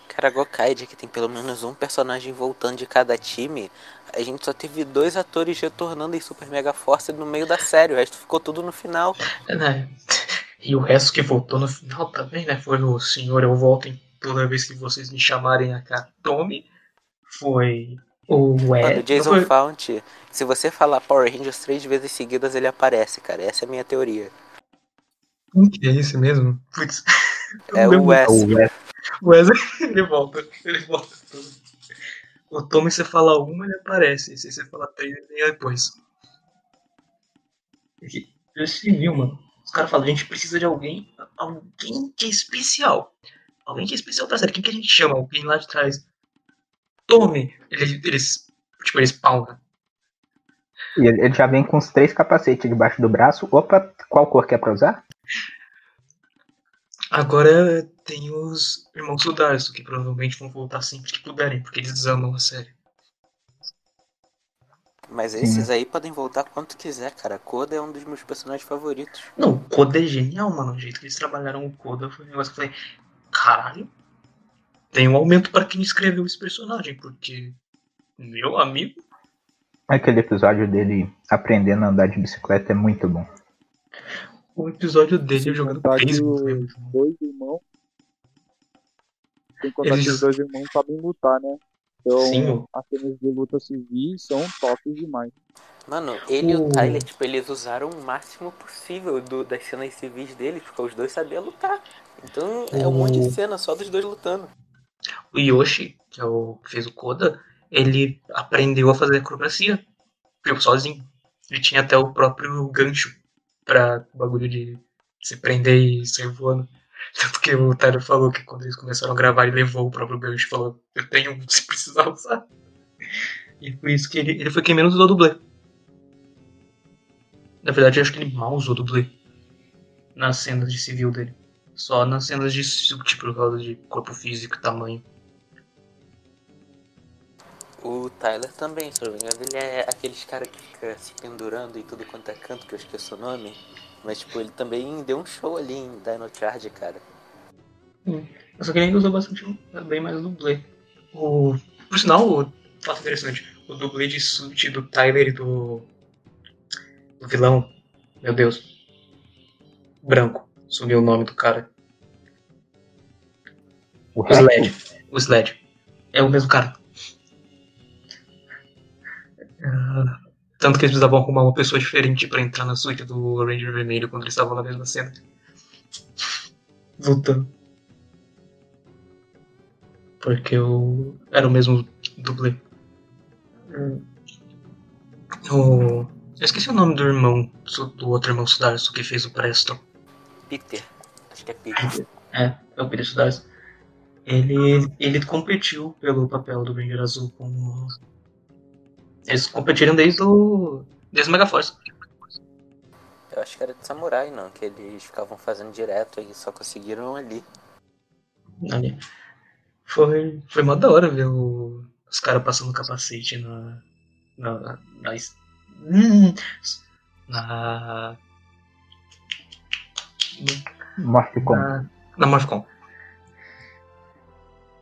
Cara, Gokaid, que tem pelo menos um personagem voltando de cada time, a gente só teve dois atores retornando em Super Mega Force no meio da série, o resto ficou tudo no final. É, né? E o resto que voltou no final também, né? Foi o Senhor Eu Volto em toda vez que vocês me chamarem a Katome. Foi o Ed. Mano, Jason foi... Faunt, se você falar Power Rangers três vezes seguidas, ele aparece, cara. Essa é a minha teoria. Hum, que é esse mesmo? Putz. É Eu o Wes. O Wes- ele volta. Ele volta. O Tommy, você fala uma, ele aparece. Se você falar três, ele vem depois. E Esse viu, mano. Os caras falam, a gente precisa de alguém, alguém que é especial. Alguém que é especial pra série. Quem que a gente chama? Alguém lá de trás. Tommy. Eles, eles tipo, eles spawnam. E ele, ele já vem com os três capacetes debaixo do braço. Opa, qual cor que é pra usar? Agora tem os irmãos Sudarso, que provavelmente vão voltar sempre que puderem, porque eles amam a série. Mas Sim. esses aí podem voltar quanto quiser, cara. Koda é um dos meus personagens favoritos. Não, o Koda é genial, mano. O jeito que eles trabalharam o Koda foi um negócio que eu falei, caralho, tem um aumento pra quem escreveu esse personagem, porque, meu amigo, Aquele episódio dele aprendendo a andar de bicicleta é muito bom. O episódio dele Sem jogando beisebol os bom. dois irmãos. Sem contar Eles- que os dois irmãos sabem lutar, né? Então, Sim, o- as cenas de luta civis são tops demais. Mano, ele e O- o Tyler, tipo, eles usaram o máximo possível do- das cenas civis deles, porque os dois sabiam lutar. Então é um monte de O- cena só dos dois lutando. O Yoshi, que é o que fez o Koda, ele aprendeu a fazer acrobacia, tipo, sozinho. Ele tinha até o próprio gancho pra bagulho de se prender e sair voando. Tanto que o Tyler falou que quando eles começaram a gravar, ele levou o próprio gancho e falou: Eu tenho um se precisar usar. E por isso que ele, ele foi quem menos usou dublê. Na verdade, eu acho que ele mal usou dublê nas cenas de civil dele. Só nas cenas de tipo, por causa de corpo físico tamanho. O Tyler também, se eu não me engano, ele é aqueles caras que fica se pendurando em tudo quanto é canto, que eu esqueço o nome. Mas, tipo, ele também deu um show ali em Dino Charge, cara. Eu só que ele usou bastante, bem mais o dublê. O, por sinal, o fato interessante, o dublê de suit do Tyler e do, do vilão, meu Deus, branco, sumiu o nome do cara. O Sled. O Sled. É o mesmo cara. Ah, tanto que eles precisavam arrumar uma pessoa diferente pra entrar na suíte do Ranger Vermelho quando eles estavam na mesma cena. Lutando. Porque eu era o mesmo dublê. Hum. O... Eu esqueci o nome do irmão, do outro irmão Sudarso que fez o Preston. Peter. Acho que é Peter. É, é o Peter Sudarso. Ele, ele competiu pelo papel do Ranger Azul com. Eles competiram desde o. Desde o Megaforce. Eu acho que era de Samurai, não, que eles ficavam fazendo direto e só conseguiram ali. Ali. Foi, foi mó da hora ver o- os caras passando capacete na. Na. Na. na, hum, na, Morphicon. na, na Morphicon.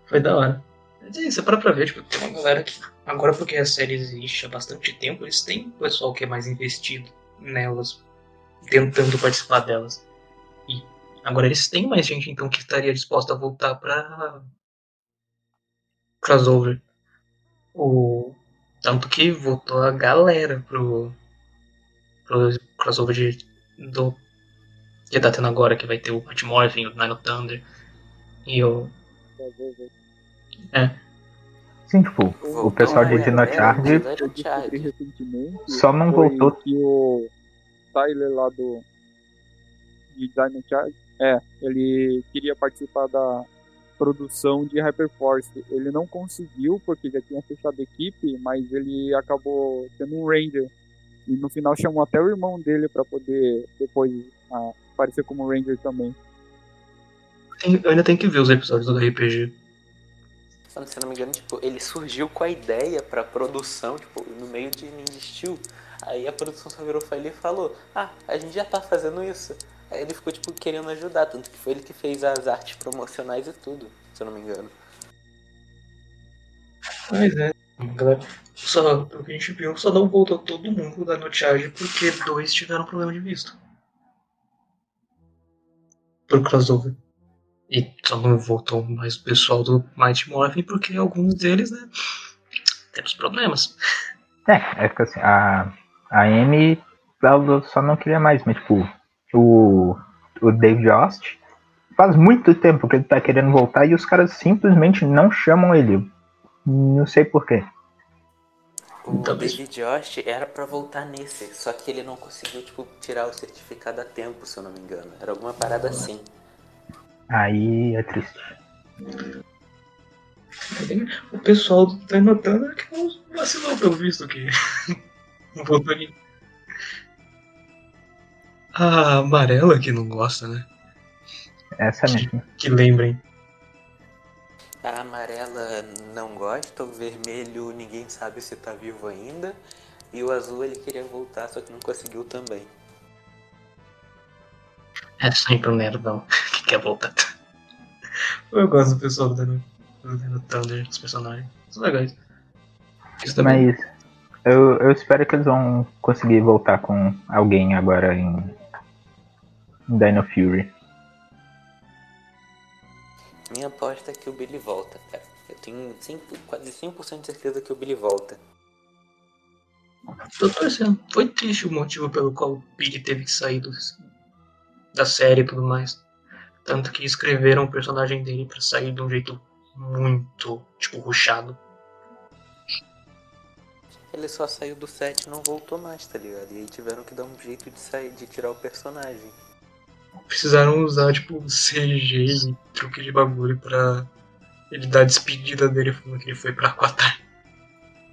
Foi da hora. Mas é, Você para pra ver, tipo, tem uma galera que. Agora porque a série existe há bastante tempo, eles têm pessoal que é mais investido nelas, tentando participar delas. E agora eles têm mais gente então que estaria disposta a voltar pra crossover. O... Tanto que voltou a galera pro, pro crossover de, do que tá tendo agora, que vai ter o Batmorphin, o Nino Thunder e o. Sim, tipo, o pessoal de Dino Charge recentemente só não voltou. que o, Tyler lá do de Dino Charge, é, ele queria participar da produção de Hyperforce. Ele não conseguiu porque já tinha fechado a equipe, mas ele acabou sendo um Ranger. E no final chamou até o irmão dele para poder depois ah, aparecer como Ranger também. Eu ainda tenho que ver os episódios do RPG. Mano, se não me engano, tipo, ele surgiu com a ideia pra produção, tipo, no meio de Ninja Steel. Aí a produção só virou ele e falou, ah, a gente já tá fazendo isso. Aí ele ficou, tipo, querendo ajudar, tanto que foi ele que fez as artes promocionais e tudo, se eu não me engano. Mas é. Só, o que a gente viu, só não voltou todo mundo da No Charge porque dois tiveram problema de visto. Por crossover. E só não voltou mais o pessoal do Mighty Morphin porque alguns deles, né? Temos problemas. É, é que assim, a, a Amy ela só não queria mais, mas tipo, o, o David Ost faz muito tempo que ele tá querendo voltar e os caras simplesmente não chamam ele. Não sei porquê. O Talvez- David Josh era pra voltar nesse, só que ele não conseguiu, tipo, tirar o certificado a tempo, se eu não me engano. Era alguma parada assim. Aí é triste. O pessoal tá notando que não vacilou pelo visto que não voltou ninguém. A amarela que não gosta, né? Essa mesmo. Que lembrem. A amarela não gosta, o vermelho ninguém sabe se tá vivo ainda. E o azul ele queria voltar, só que não conseguiu também. É sempre um nerdão que quer voltar. Eu gosto do pessoal do Thunder, os personagens. São legais. Isso também. Mas eu, eu espero que eles vão conseguir voltar com alguém agora em, em Dino Fury. Minha aposta é que o Billy volta, cara. Eu tenho 100, quase 100% de certeza que o Billy volta. Tô torcendo. Foi triste o motivo pelo qual o Billy teve que sair do- da série e tudo mais. Tanto que escreveram o personagem dele pra sair de um jeito muito, tipo, ruchado. Ele só saiu do set e não voltou mais, tá ligado? E aí tiveram que dar um jeito de sair, de tirar o personagem. Precisaram usar, tipo, CG e truque de bagulho pra ele dar a despedida dele falando que ele foi pra Aquatar.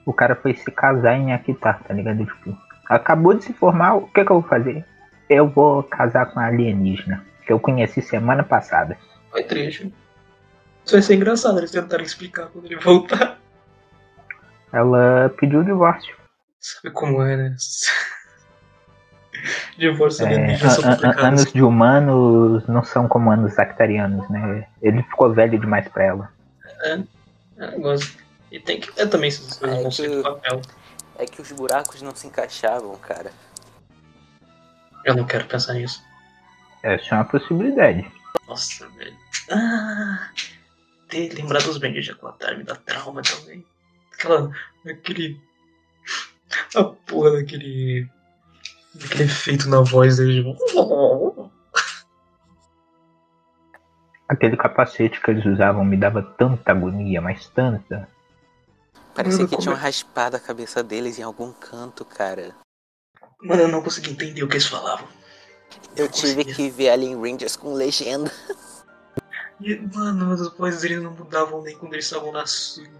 O cara foi se casar em Akitar, tá ligado? Tipo, acabou de se formar, o que, que eu vou fazer? Eu vou casar com a alienígena, que eu conheci semana passada. Foi triste. Isso vai ser engraçado eles tentarem explicar quando ele voltar. Ela pediu o divórcio. Sabe como é, né? Divórcio É, são an- anos de humanos não são como anos actarianos, né? Ele ficou velho demais pra ela. É, gosto. E tem que ter também essas coisas É vão ser do papel. É que os buracos não se encaixavam, cara. Eu não quero pensar nisso. Essa é uma possibilidade. Nossa, velho. Ah, ter lembrado dos Bendis de Aquatar me dá trauma também. Aquela. Aquele. A porra daquele. Daquele efeito na voz dele. Tipo... Aquele capacete que eles usavam me dava tanta agonia, mas tanta. Parecia que tinham é- raspado a cabeça deles em algum canto, cara. Mano, eu não consegui entender o que eles falavam. Eu tive que ver Alien Rangers com legenda. E, mano, as vozes deles não mudavam nem quando eles estavam na.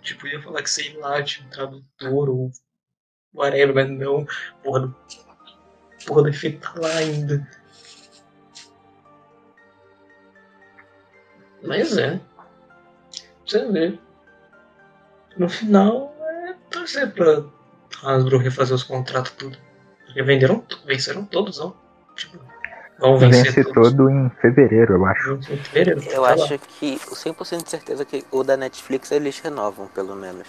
Tipo, ia falar que sei lá, tinha um tradutor ou whatever, mas não. Porra do. Porra do efeito tá lá ainda. Mas é. Você vê. No final é torcer pra Hasbro refazer os contratos tudo. Porque venderam, venceram todos, não? Tipo, vão vencer Vence todos. todo em fevereiro, eu acho. Em fevereiro, Eu tá lá. acho que, o 100% de certeza que o da Netflix eles renovam, pelo menos.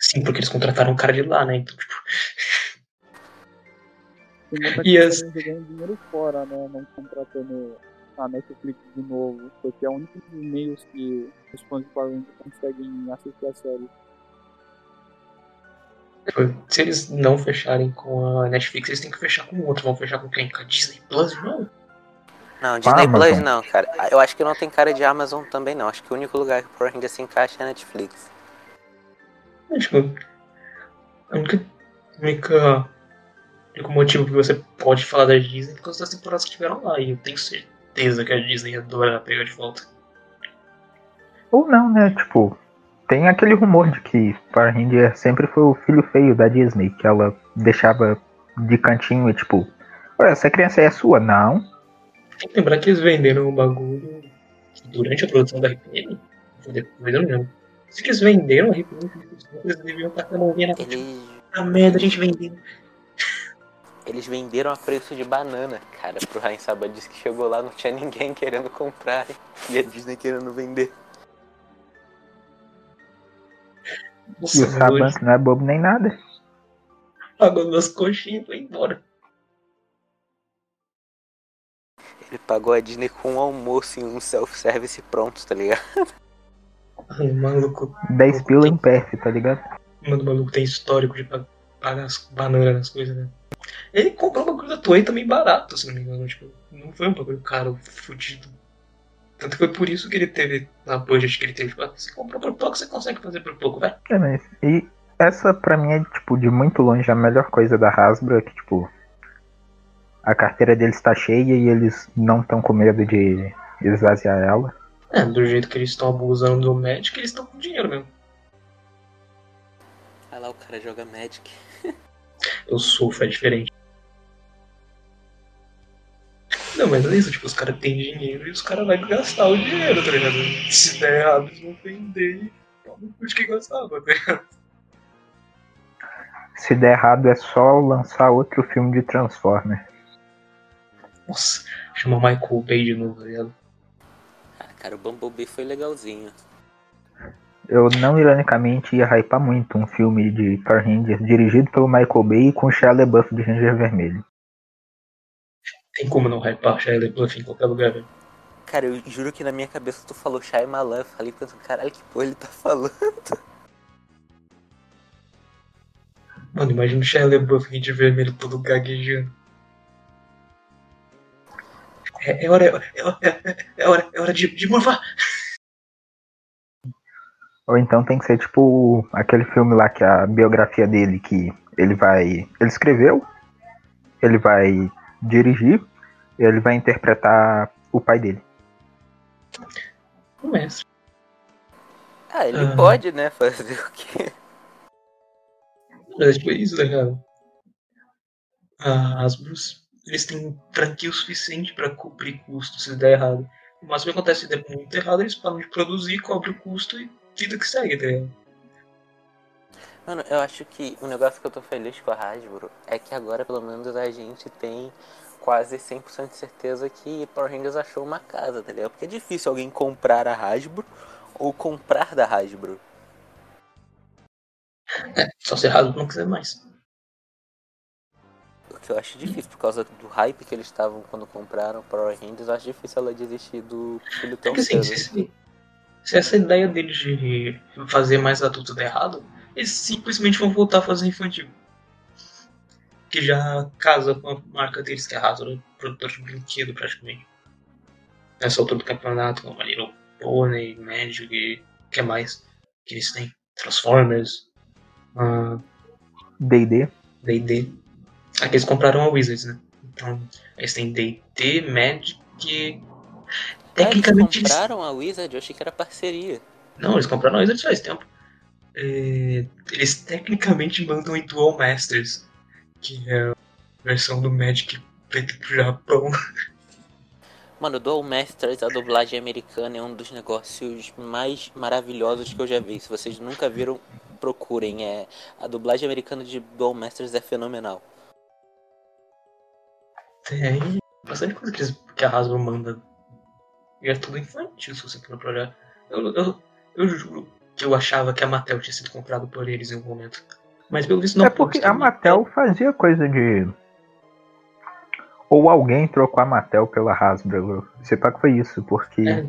Sim, porque eles contrataram um cara de lá, né? Então, tipo, E gente as- jogando dinheiro fora, né? Não contratando a Netflix de novo. Porque é o único dos meios que os fãs de Power Rangers conseguem assistir a série. Se eles não fecharem com a Netflix, eles têm que fechar com outro. Vão fechar com quem? Com a Disney Plus novo? Não, Disney Amazon. Plus não, cara. Eu acho que não tem cara de Amazon também, não. Acho que o único lugar que o Power Ranger se encaixa é a Netflix. É, tipo, a única, a única único motivo que você pode falar da Disney é por causa das temporadas que tiveram lá. E eu tenho certeza que a Disney adora pegar de volta. Ou não, né? Tipo, tem aquele rumor de que Power Ranger sempre foi o filho feio da Disney, que ela deixava de cantinho e tipo, Ué, essa criança aí é sua? Não. Tem que lembrar que eles venderam o bagulho durante a produção da RPM. Depois eu não lembro. Se eles venderam a RPM, eles deviam estar com a mãozinha na frente. Eles, A merda, a gente vendendo. eles venderam a preço de banana, cara, pro Rain Saba. Disse que chegou lá, não tinha ninguém querendo comprar. E a Disney querendo vender. E Nossa, o Saban hoje não é bobo nem nada. pagou meus coxinhas e foi embora. Ele pagou a Disney com um almoço em um self-service pronto, tá ligado? O maluco. 10 pila em perf, tá ligado? Mano, o maluco tem histórico de pa- pagar as bananas nas coisas, né? Ele comprou um bagulho da Toei também barato, se não me engano. Tipo, não foi um bagulho caro, fudido. Tanto que foi por isso que ele teve na budget que ele teve. Tipo, você comprou por pouco, você consegue fazer por pouco, vai. É, mas. E essa pra mim é, tipo, de muito longe a melhor coisa da Hasbro, é que, tipo. A carteira deles está cheia e eles não estão com medo de esvaziar ela. É, do jeito que eles estão abusando do Magic, eles estão com dinheiro mesmo. Aí lá o cara joga Magic. Eu sofro, é diferente. Não, mas é isso, tipo, os caras têm dinheiro e os caras vão gastar o dinheiro, tá ligado? Se der errado, eles vão vender e não curte quem gostava, tá ligado? Se der errado é só lançar outro filme de Transformer. Nossa, chama Michael Bay de novo, tá ligado? Ah, cara, o Bumblebee foi legalzinho. Eu não ironicamente ia hypar muito um filme de Power Rangers dirigido pelo Michael Bay com Shia LaBeouf de Ranger Vermelho. Tem como não hypar Shia LaBeouf em qualquer lugar, velho. Cara, eu juro que na minha cabeça tu falou Shyamalan. Eu falei pensando, caralho, que porra ele tá falando? Mano, imagina o Shia LaBeouf de vermelho todo gaguejando. É, é hora, é, é, é hora, é hora de, de morfar. Ou então tem que ser tipo aquele filme lá que a biografia dele que ele vai. Ele escreveu, ele vai dirigir, e ele vai interpretar o pai dele. O mestre. Ah, ele Ah. pode, né, fazer o quê? Mas é tipo isso, tá ligado? A Hasbros, eles têm franquia o suficiente pra cobrir custos se der errado. Mas o que acontece se der muito errado, eles param de produzir, cobrem o custo e vida que segue, tá ligado? Mano, eu acho que o negócio que eu tô feliz com a Hasbro é que agora pelo menos a gente tem quase 100% de certeza que Power Rangers achou uma casa, tá ligado? Porque é difícil alguém comprar a Hasbro ou comprar da Hasbro. Só se a Hasbro não quiser mais. O que eu acho difícil por causa do hype que eles estavam quando compraram Power Rangers, eu acho difícil ela desistir do filho tão assim, cedo. se, se- se essa ideia deles de fazer mais adulto der errado, eles simplesmente vão voltar a fazer infantil. Que já casa com a marca deles, que é a Hasbro, produtor de brinquedo praticamente. Nessa altura do campeonato, como a Little Pony, Magic, e o que mais que eles têm? Transformers, ah, DD. D&D. Aqui eles compraram a Wizards, né? Então, eles têm D&D, Magic... Ah, eles Tecnicamente eles compraram a Wizard? Eu achei que era parceria. Não, eles compraram a Wizards faz tempo. É, eles tecnicamente mandam em Dual Masters, que é a versão do Magic feita pro Japão. Mano, Dual Masters, a dublagem americana é um dos negócios mais maravilhosos que eu já vi. Se vocês nunca viram, procurem. É, a dublagem americana de Dual Masters é fenomenal. Tem bastante coisa que, eles- que a Hasbro manda. E é tudo infantil, se você for pra olhar. Eu, eu, eu juro que eu achava que a Mattel tinha sido comprada por eles em algum momento. Mas pelo visto não. é porque a Mattel fazia coisa de. Ou alguém trocou a Mattel pela Hasbro. Você pá que foi isso, porque É,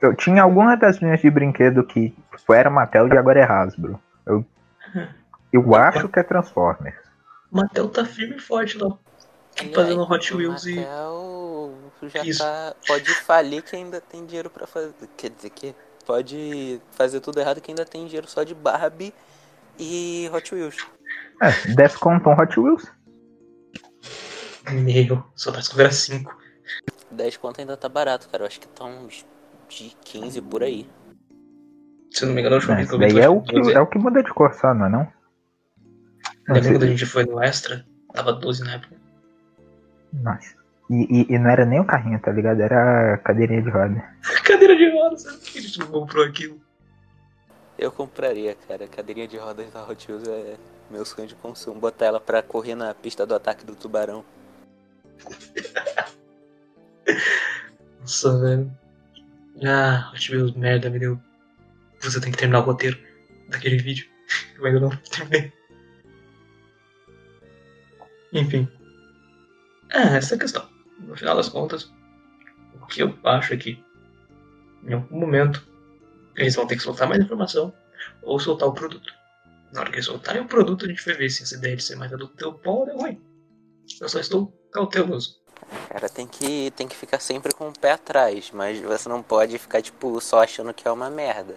eu tinha algumas das linhas de brinquedo que tipo, era Mattel e agora é Hasbro. Eu, eu acho que é Transformers. Mattel tá firme e forte lá. Fazendo Hot Wheels e. Mattel já Isso. tá. Pode falir que ainda tem dinheiro pra fazer. Quer dizer que pode fazer tudo errado que ainda tem dinheiro só de Barbie e Hot Wheels. É, descontam Hot Wheels. Meu, só tá descobrindo 5. 10 conto ainda tá barato, cara. Eu acho que tá uns de 15 por aí. Se eu não me engano, a última vez que eu vi é foi o, que, 15. é o que muda de cor só, não é não? Não, Lembra quando a gente foi no Extra? Tava 12 na época. Nossa. E, e- e não era nem o carrinho, tá ligado? Era a cadeirinha de roda. Cadeira de rodas, sabe por que a gente não comprou aquilo? Eu compraria, cara. Cadeirinha de rodas da Hot Wheels é meu sonho de consumo. Botar ela pra correr na pista do ataque do tubarão. Nossa, velho. Ah, Hot Wheels, merda, me deu. Você tem que terminar o roteiro daquele vídeo. Eu ainda não terminei. Enfim. É, essa é a questão. No final das contas, o que eu acho é que, em algum momento, eles vão ter que soltar mais informação ou soltar o produto. Na hora que eles soltarem o produto, a gente vai ver se essa ideia de ser mais adulto deu bom ou deu ruim. Eu só estou cauteloso. Cara, tem que, tem que ficar sempre com o pé atrás, mas você não pode ficar, tipo, só achando que é uma merda.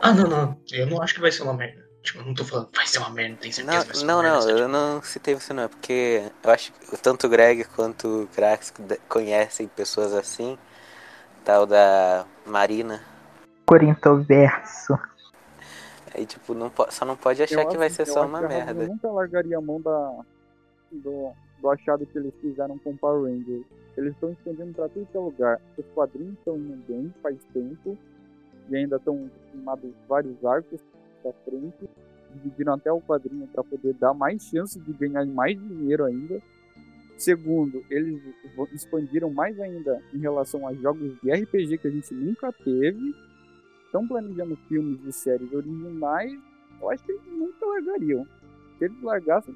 Ah, não, não. Eu não acho que vai ser uma merda. Tipo, eu não tô falando vai ser uma merda, tem certeza que vai ser Não, uma não, merda. não, sabe? eu não citei você não, é porque eu acho que tanto o Greg quanto o Krax de- conhecem pessoas assim, tal da Marina. Corintoverso. Aí, tipo, não po- só não pode achar Eu que vai ser eu só uma merda. nunca largaria a mão da, do, do achado que eles fizeram com Power Rangers. Eles estão expandindo pra tudo que é lugar. Os quadrinhos estão indo bem faz tempo. E ainda estão filmados vários arcos pra frente. Dividiram até o quadrinho para poder dar mais chances de ganhar mais dinheiro ainda. Segundo, eles expandiram mais ainda em relação a jogos de RPG que a gente nunca teve. Estão planejando filmes e séries originais. Eu acho que eles nunca largariam. Se eles largassem,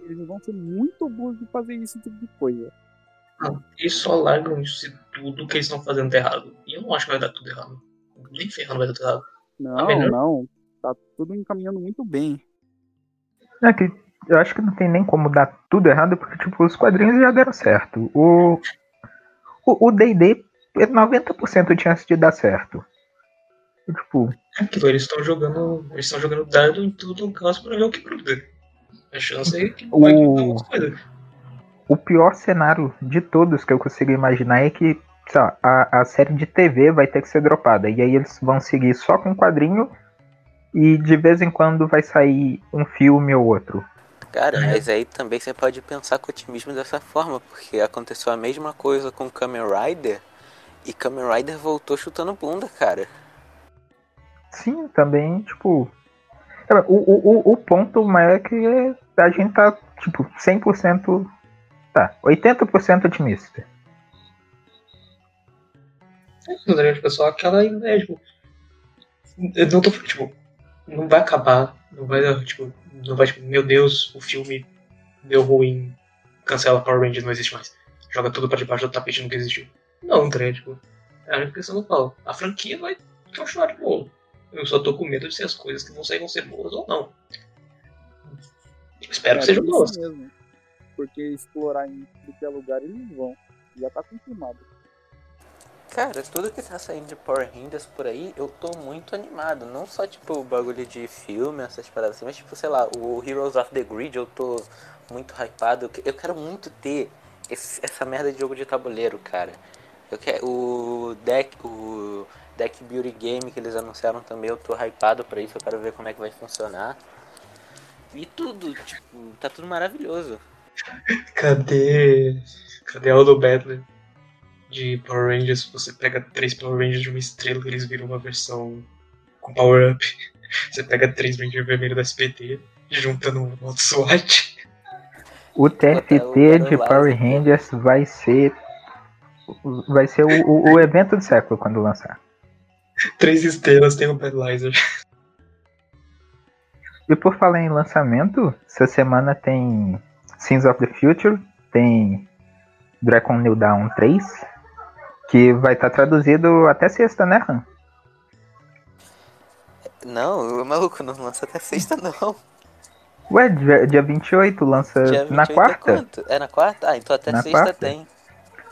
eles vão ser muito bons de fazer esse tipo de coisa. Não, eles só largam isso se tudo que eles estão fazendo tá errado. E eu não acho que vai dar tudo errado. Nem ferrando vai dar tudo errado. Não, melhor- não. Tá tudo encaminhando muito bem. É que eu acho que não tem nem como dar tudo errado, porque, tipo, os quadrinhos já deram certo. O o o D&D é 90% de chance de dar certo. E, Tipo, É aquilo, eles estão jogando. Eles estão jogando dado em tudo no caso pra ver o que gruda. A chance é que O- vai coisas. o pior cenário de todos que eu consigo imaginar é que lá, a, a série de TV vai ter que ser dropada. E aí eles vão seguir só com quadrinho e de vez em quando vai sair um filme ou outro. Cara, É. mas aí também você pode pensar com otimismo dessa forma, porque aconteceu a mesma coisa com Kamen Rider e Kamen Rider voltou chutando bunda, cara. Sim, também, tipo. O, o, o- o ponto maior é que a gente tá, tipo, 100%. Tá, 80% otimista. Mas, tipo, é só aquela ideia, tipo. Eu não tô tipo, não vai acabar, não vai dar, tipo, não vai, tipo, meu Deus, o filme deu ruim, cancela Power Rangers, não existe mais. Joga tudo pra debaixo do tapete nunca existiu. Não, tá? Tipo, é a única questão que eu falo. A franquia vai continuar de boa. Eu só tô com medo de se as coisas que vão sair vão ser boas ou não. Espero que É, sejam isso boas. mesmo. Porque explorar em tudo que é lugar eles vão. Já tá confirmado. Cara, tudo que tá saindo de Power Rangers por aí, eu tô muito animado. Não só, tipo, o bagulho de filme, essas paradas assim, mas, tipo, sei lá, o Heroes of the Grid, eu tô muito hypado. Eu que- Eu quero muito ter esse- essa merda de jogo de tabuleiro, cara. Eu quero, o deck, o deck Beauty Game que eles anunciaram também, eu tô hypado pra isso, eu quero ver como é que vai funcionar. E tudo, tipo, tá tudo maravilhoso. Cadê. Cadê a Auto Battler de Power Rangers? Você pega três Power Rangers de uma estrela e eles viram uma versão com Power Up. Você pega três Rangers vermelhos da SPT, juntando um modo SWAT. O TFT o de Power Rangers vai ser. Vai ser o, o- o evento do século quando lançar. Três estrelas tem o Badlizer. E por falar em lançamento, essa semana tem Sins of the Future, tem Dragon New Dawn 3, que vai estar traduzido até sexta, né, Han? Não, o maluco não lança até sexta, não. Ué, dia, dia 28 lança Dia 28 na É quarta. quanto? É na quarta? Ah, então até Na sexta quarta? tem.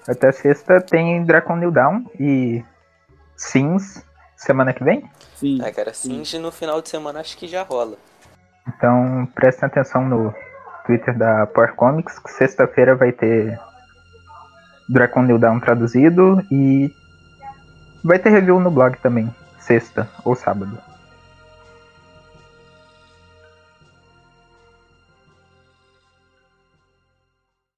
Até sexta tem Dragon New Dawn e Sims semana que vem. Sim. Ah, cara, Singe no final de semana acho que já rola. Então prestem atenção no, Twitter da Power Comics que sexta-feira vai ter Dragon New Down traduzido e vai ter review no blog também, sexta ou sábado.